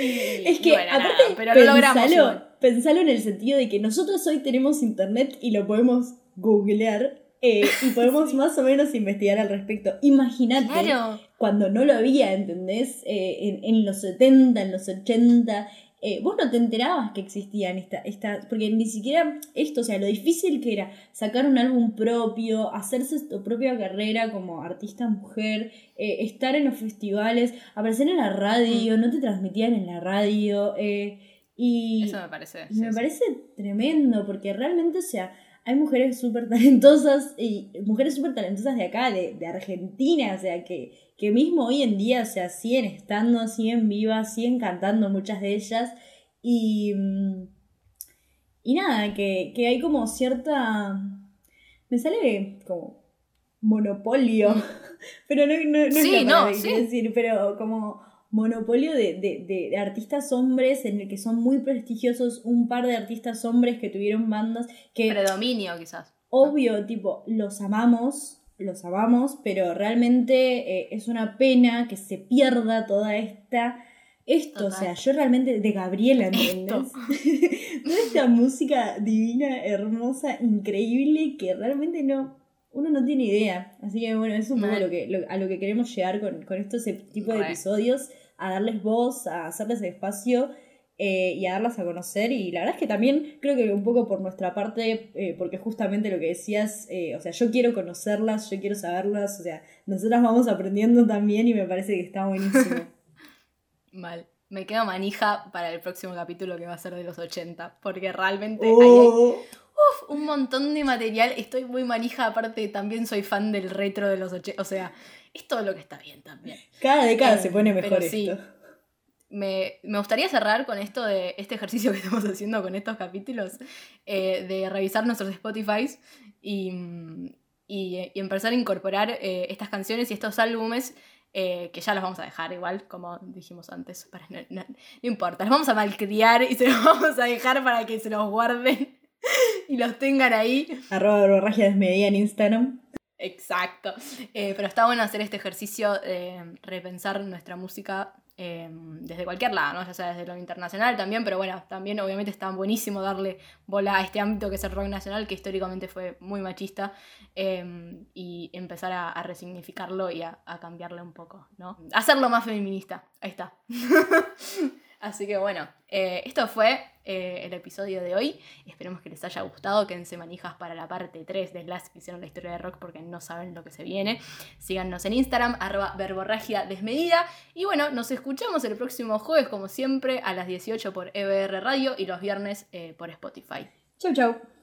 es que, aparte, pero pensalo en el sentido de que nosotros hoy tenemos internet y lo podemos googlear eh, y podemos más o menos investigar al respecto. Imagínate cuando no lo había, ¿entendés? Eh, en, los 70, en los 80. Eh, vos no te enterabas que existían esta, esta, porque ni siquiera esto, o sea, lo difícil que era sacar un álbum propio, hacerse tu propia carrera como artista mujer, estar en los festivales, aparecer en la radio, mm. no te transmitían en la radio, y... Eso me parece. me parece tremendo, porque realmente, o sea, hay mujeres súper talentosas y mujeres súper talentosas de acá, de, Argentina, o sea, que, que mismo hoy en día, o sea, siguen estando, siguen vivas, siguen cantando muchas de ellas. Y, y nada, que, que hay como cierta, me sale como monopolio, pero no, no, no es la que decir, pero como monopolio de, artistas hombres en el que son muy prestigiosos, un par de artistas hombres que tuvieron bandas que... Predominio quizás. Obvio, tipo, los amamos, los amamos, pero realmente eh, es una pena que se pierda toda esta... Esto, o sea, yo realmente de Gabriela, ¿entiendes? toda esta música divina, hermosa, increíble, que realmente no, uno no tiene idea. Así que bueno, es un poco lo que, a lo que queremos llegar con, con estos tipo de episodios a darles voz, a hacerles espacio eh, y a darlas a conocer. Y la verdad es que también creo que un poco por nuestra parte, eh, porque justamente lo que decías, eh, o sea, yo quiero conocerlas, yo quiero saberlas, o sea, nosotras vamos aprendiendo también y me parece que está buenísimo. Mal. Me quedo manija para el próximo capítulo que va a ser de los 80, porque realmente hay, oh. un montón de material. Estoy muy manija, aparte también soy fan del retro de los 80, o sea, es todo lo que está bien también. Cada década se pone mejor esto. me, gustaría cerrar con esto de este ejercicio que estamos haciendo con estos capítulos, eh, de revisar nuestros Spotify y, y, empezar a incorporar eh, estas canciones y estos álbumes. Eh, que ya los vamos a dejar igual, como dijimos antes, para no, importa, los vamos a malcriar y se los vamos a dejar para que se los guarden y los tengan ahí. Arroba desmedida en Instagram. Exacto. Eh, pero está bueno hacer este ejercicio de repensar nuestra música eh, desde cualquier lado, ¿no? ya sea desde lo internacional también, pero bueno, también obviamente está buenísimo darle bola a este ámbito que es el rock nacional, que históricamente fue muy machista, eh, y empezar a, resignificarlo y a, a, cambiarle un poco, ¿no? Hacerlo más feminista, ahí está. Así que bueno, eh, esto fue eh, el episodio de hoy. Esperemos que les haya gustado. Quédense manijas para la parte 3 de las que hicieron la historia de rock porque no saben lo que se viene. Síganos en Instagram, arroba verborragia desmedida. Y bueno, nos escuchamos el próximo jueves, como siempre, a las 18 por EBR Radio y los viernes eh, por Spotify. Chau, chau.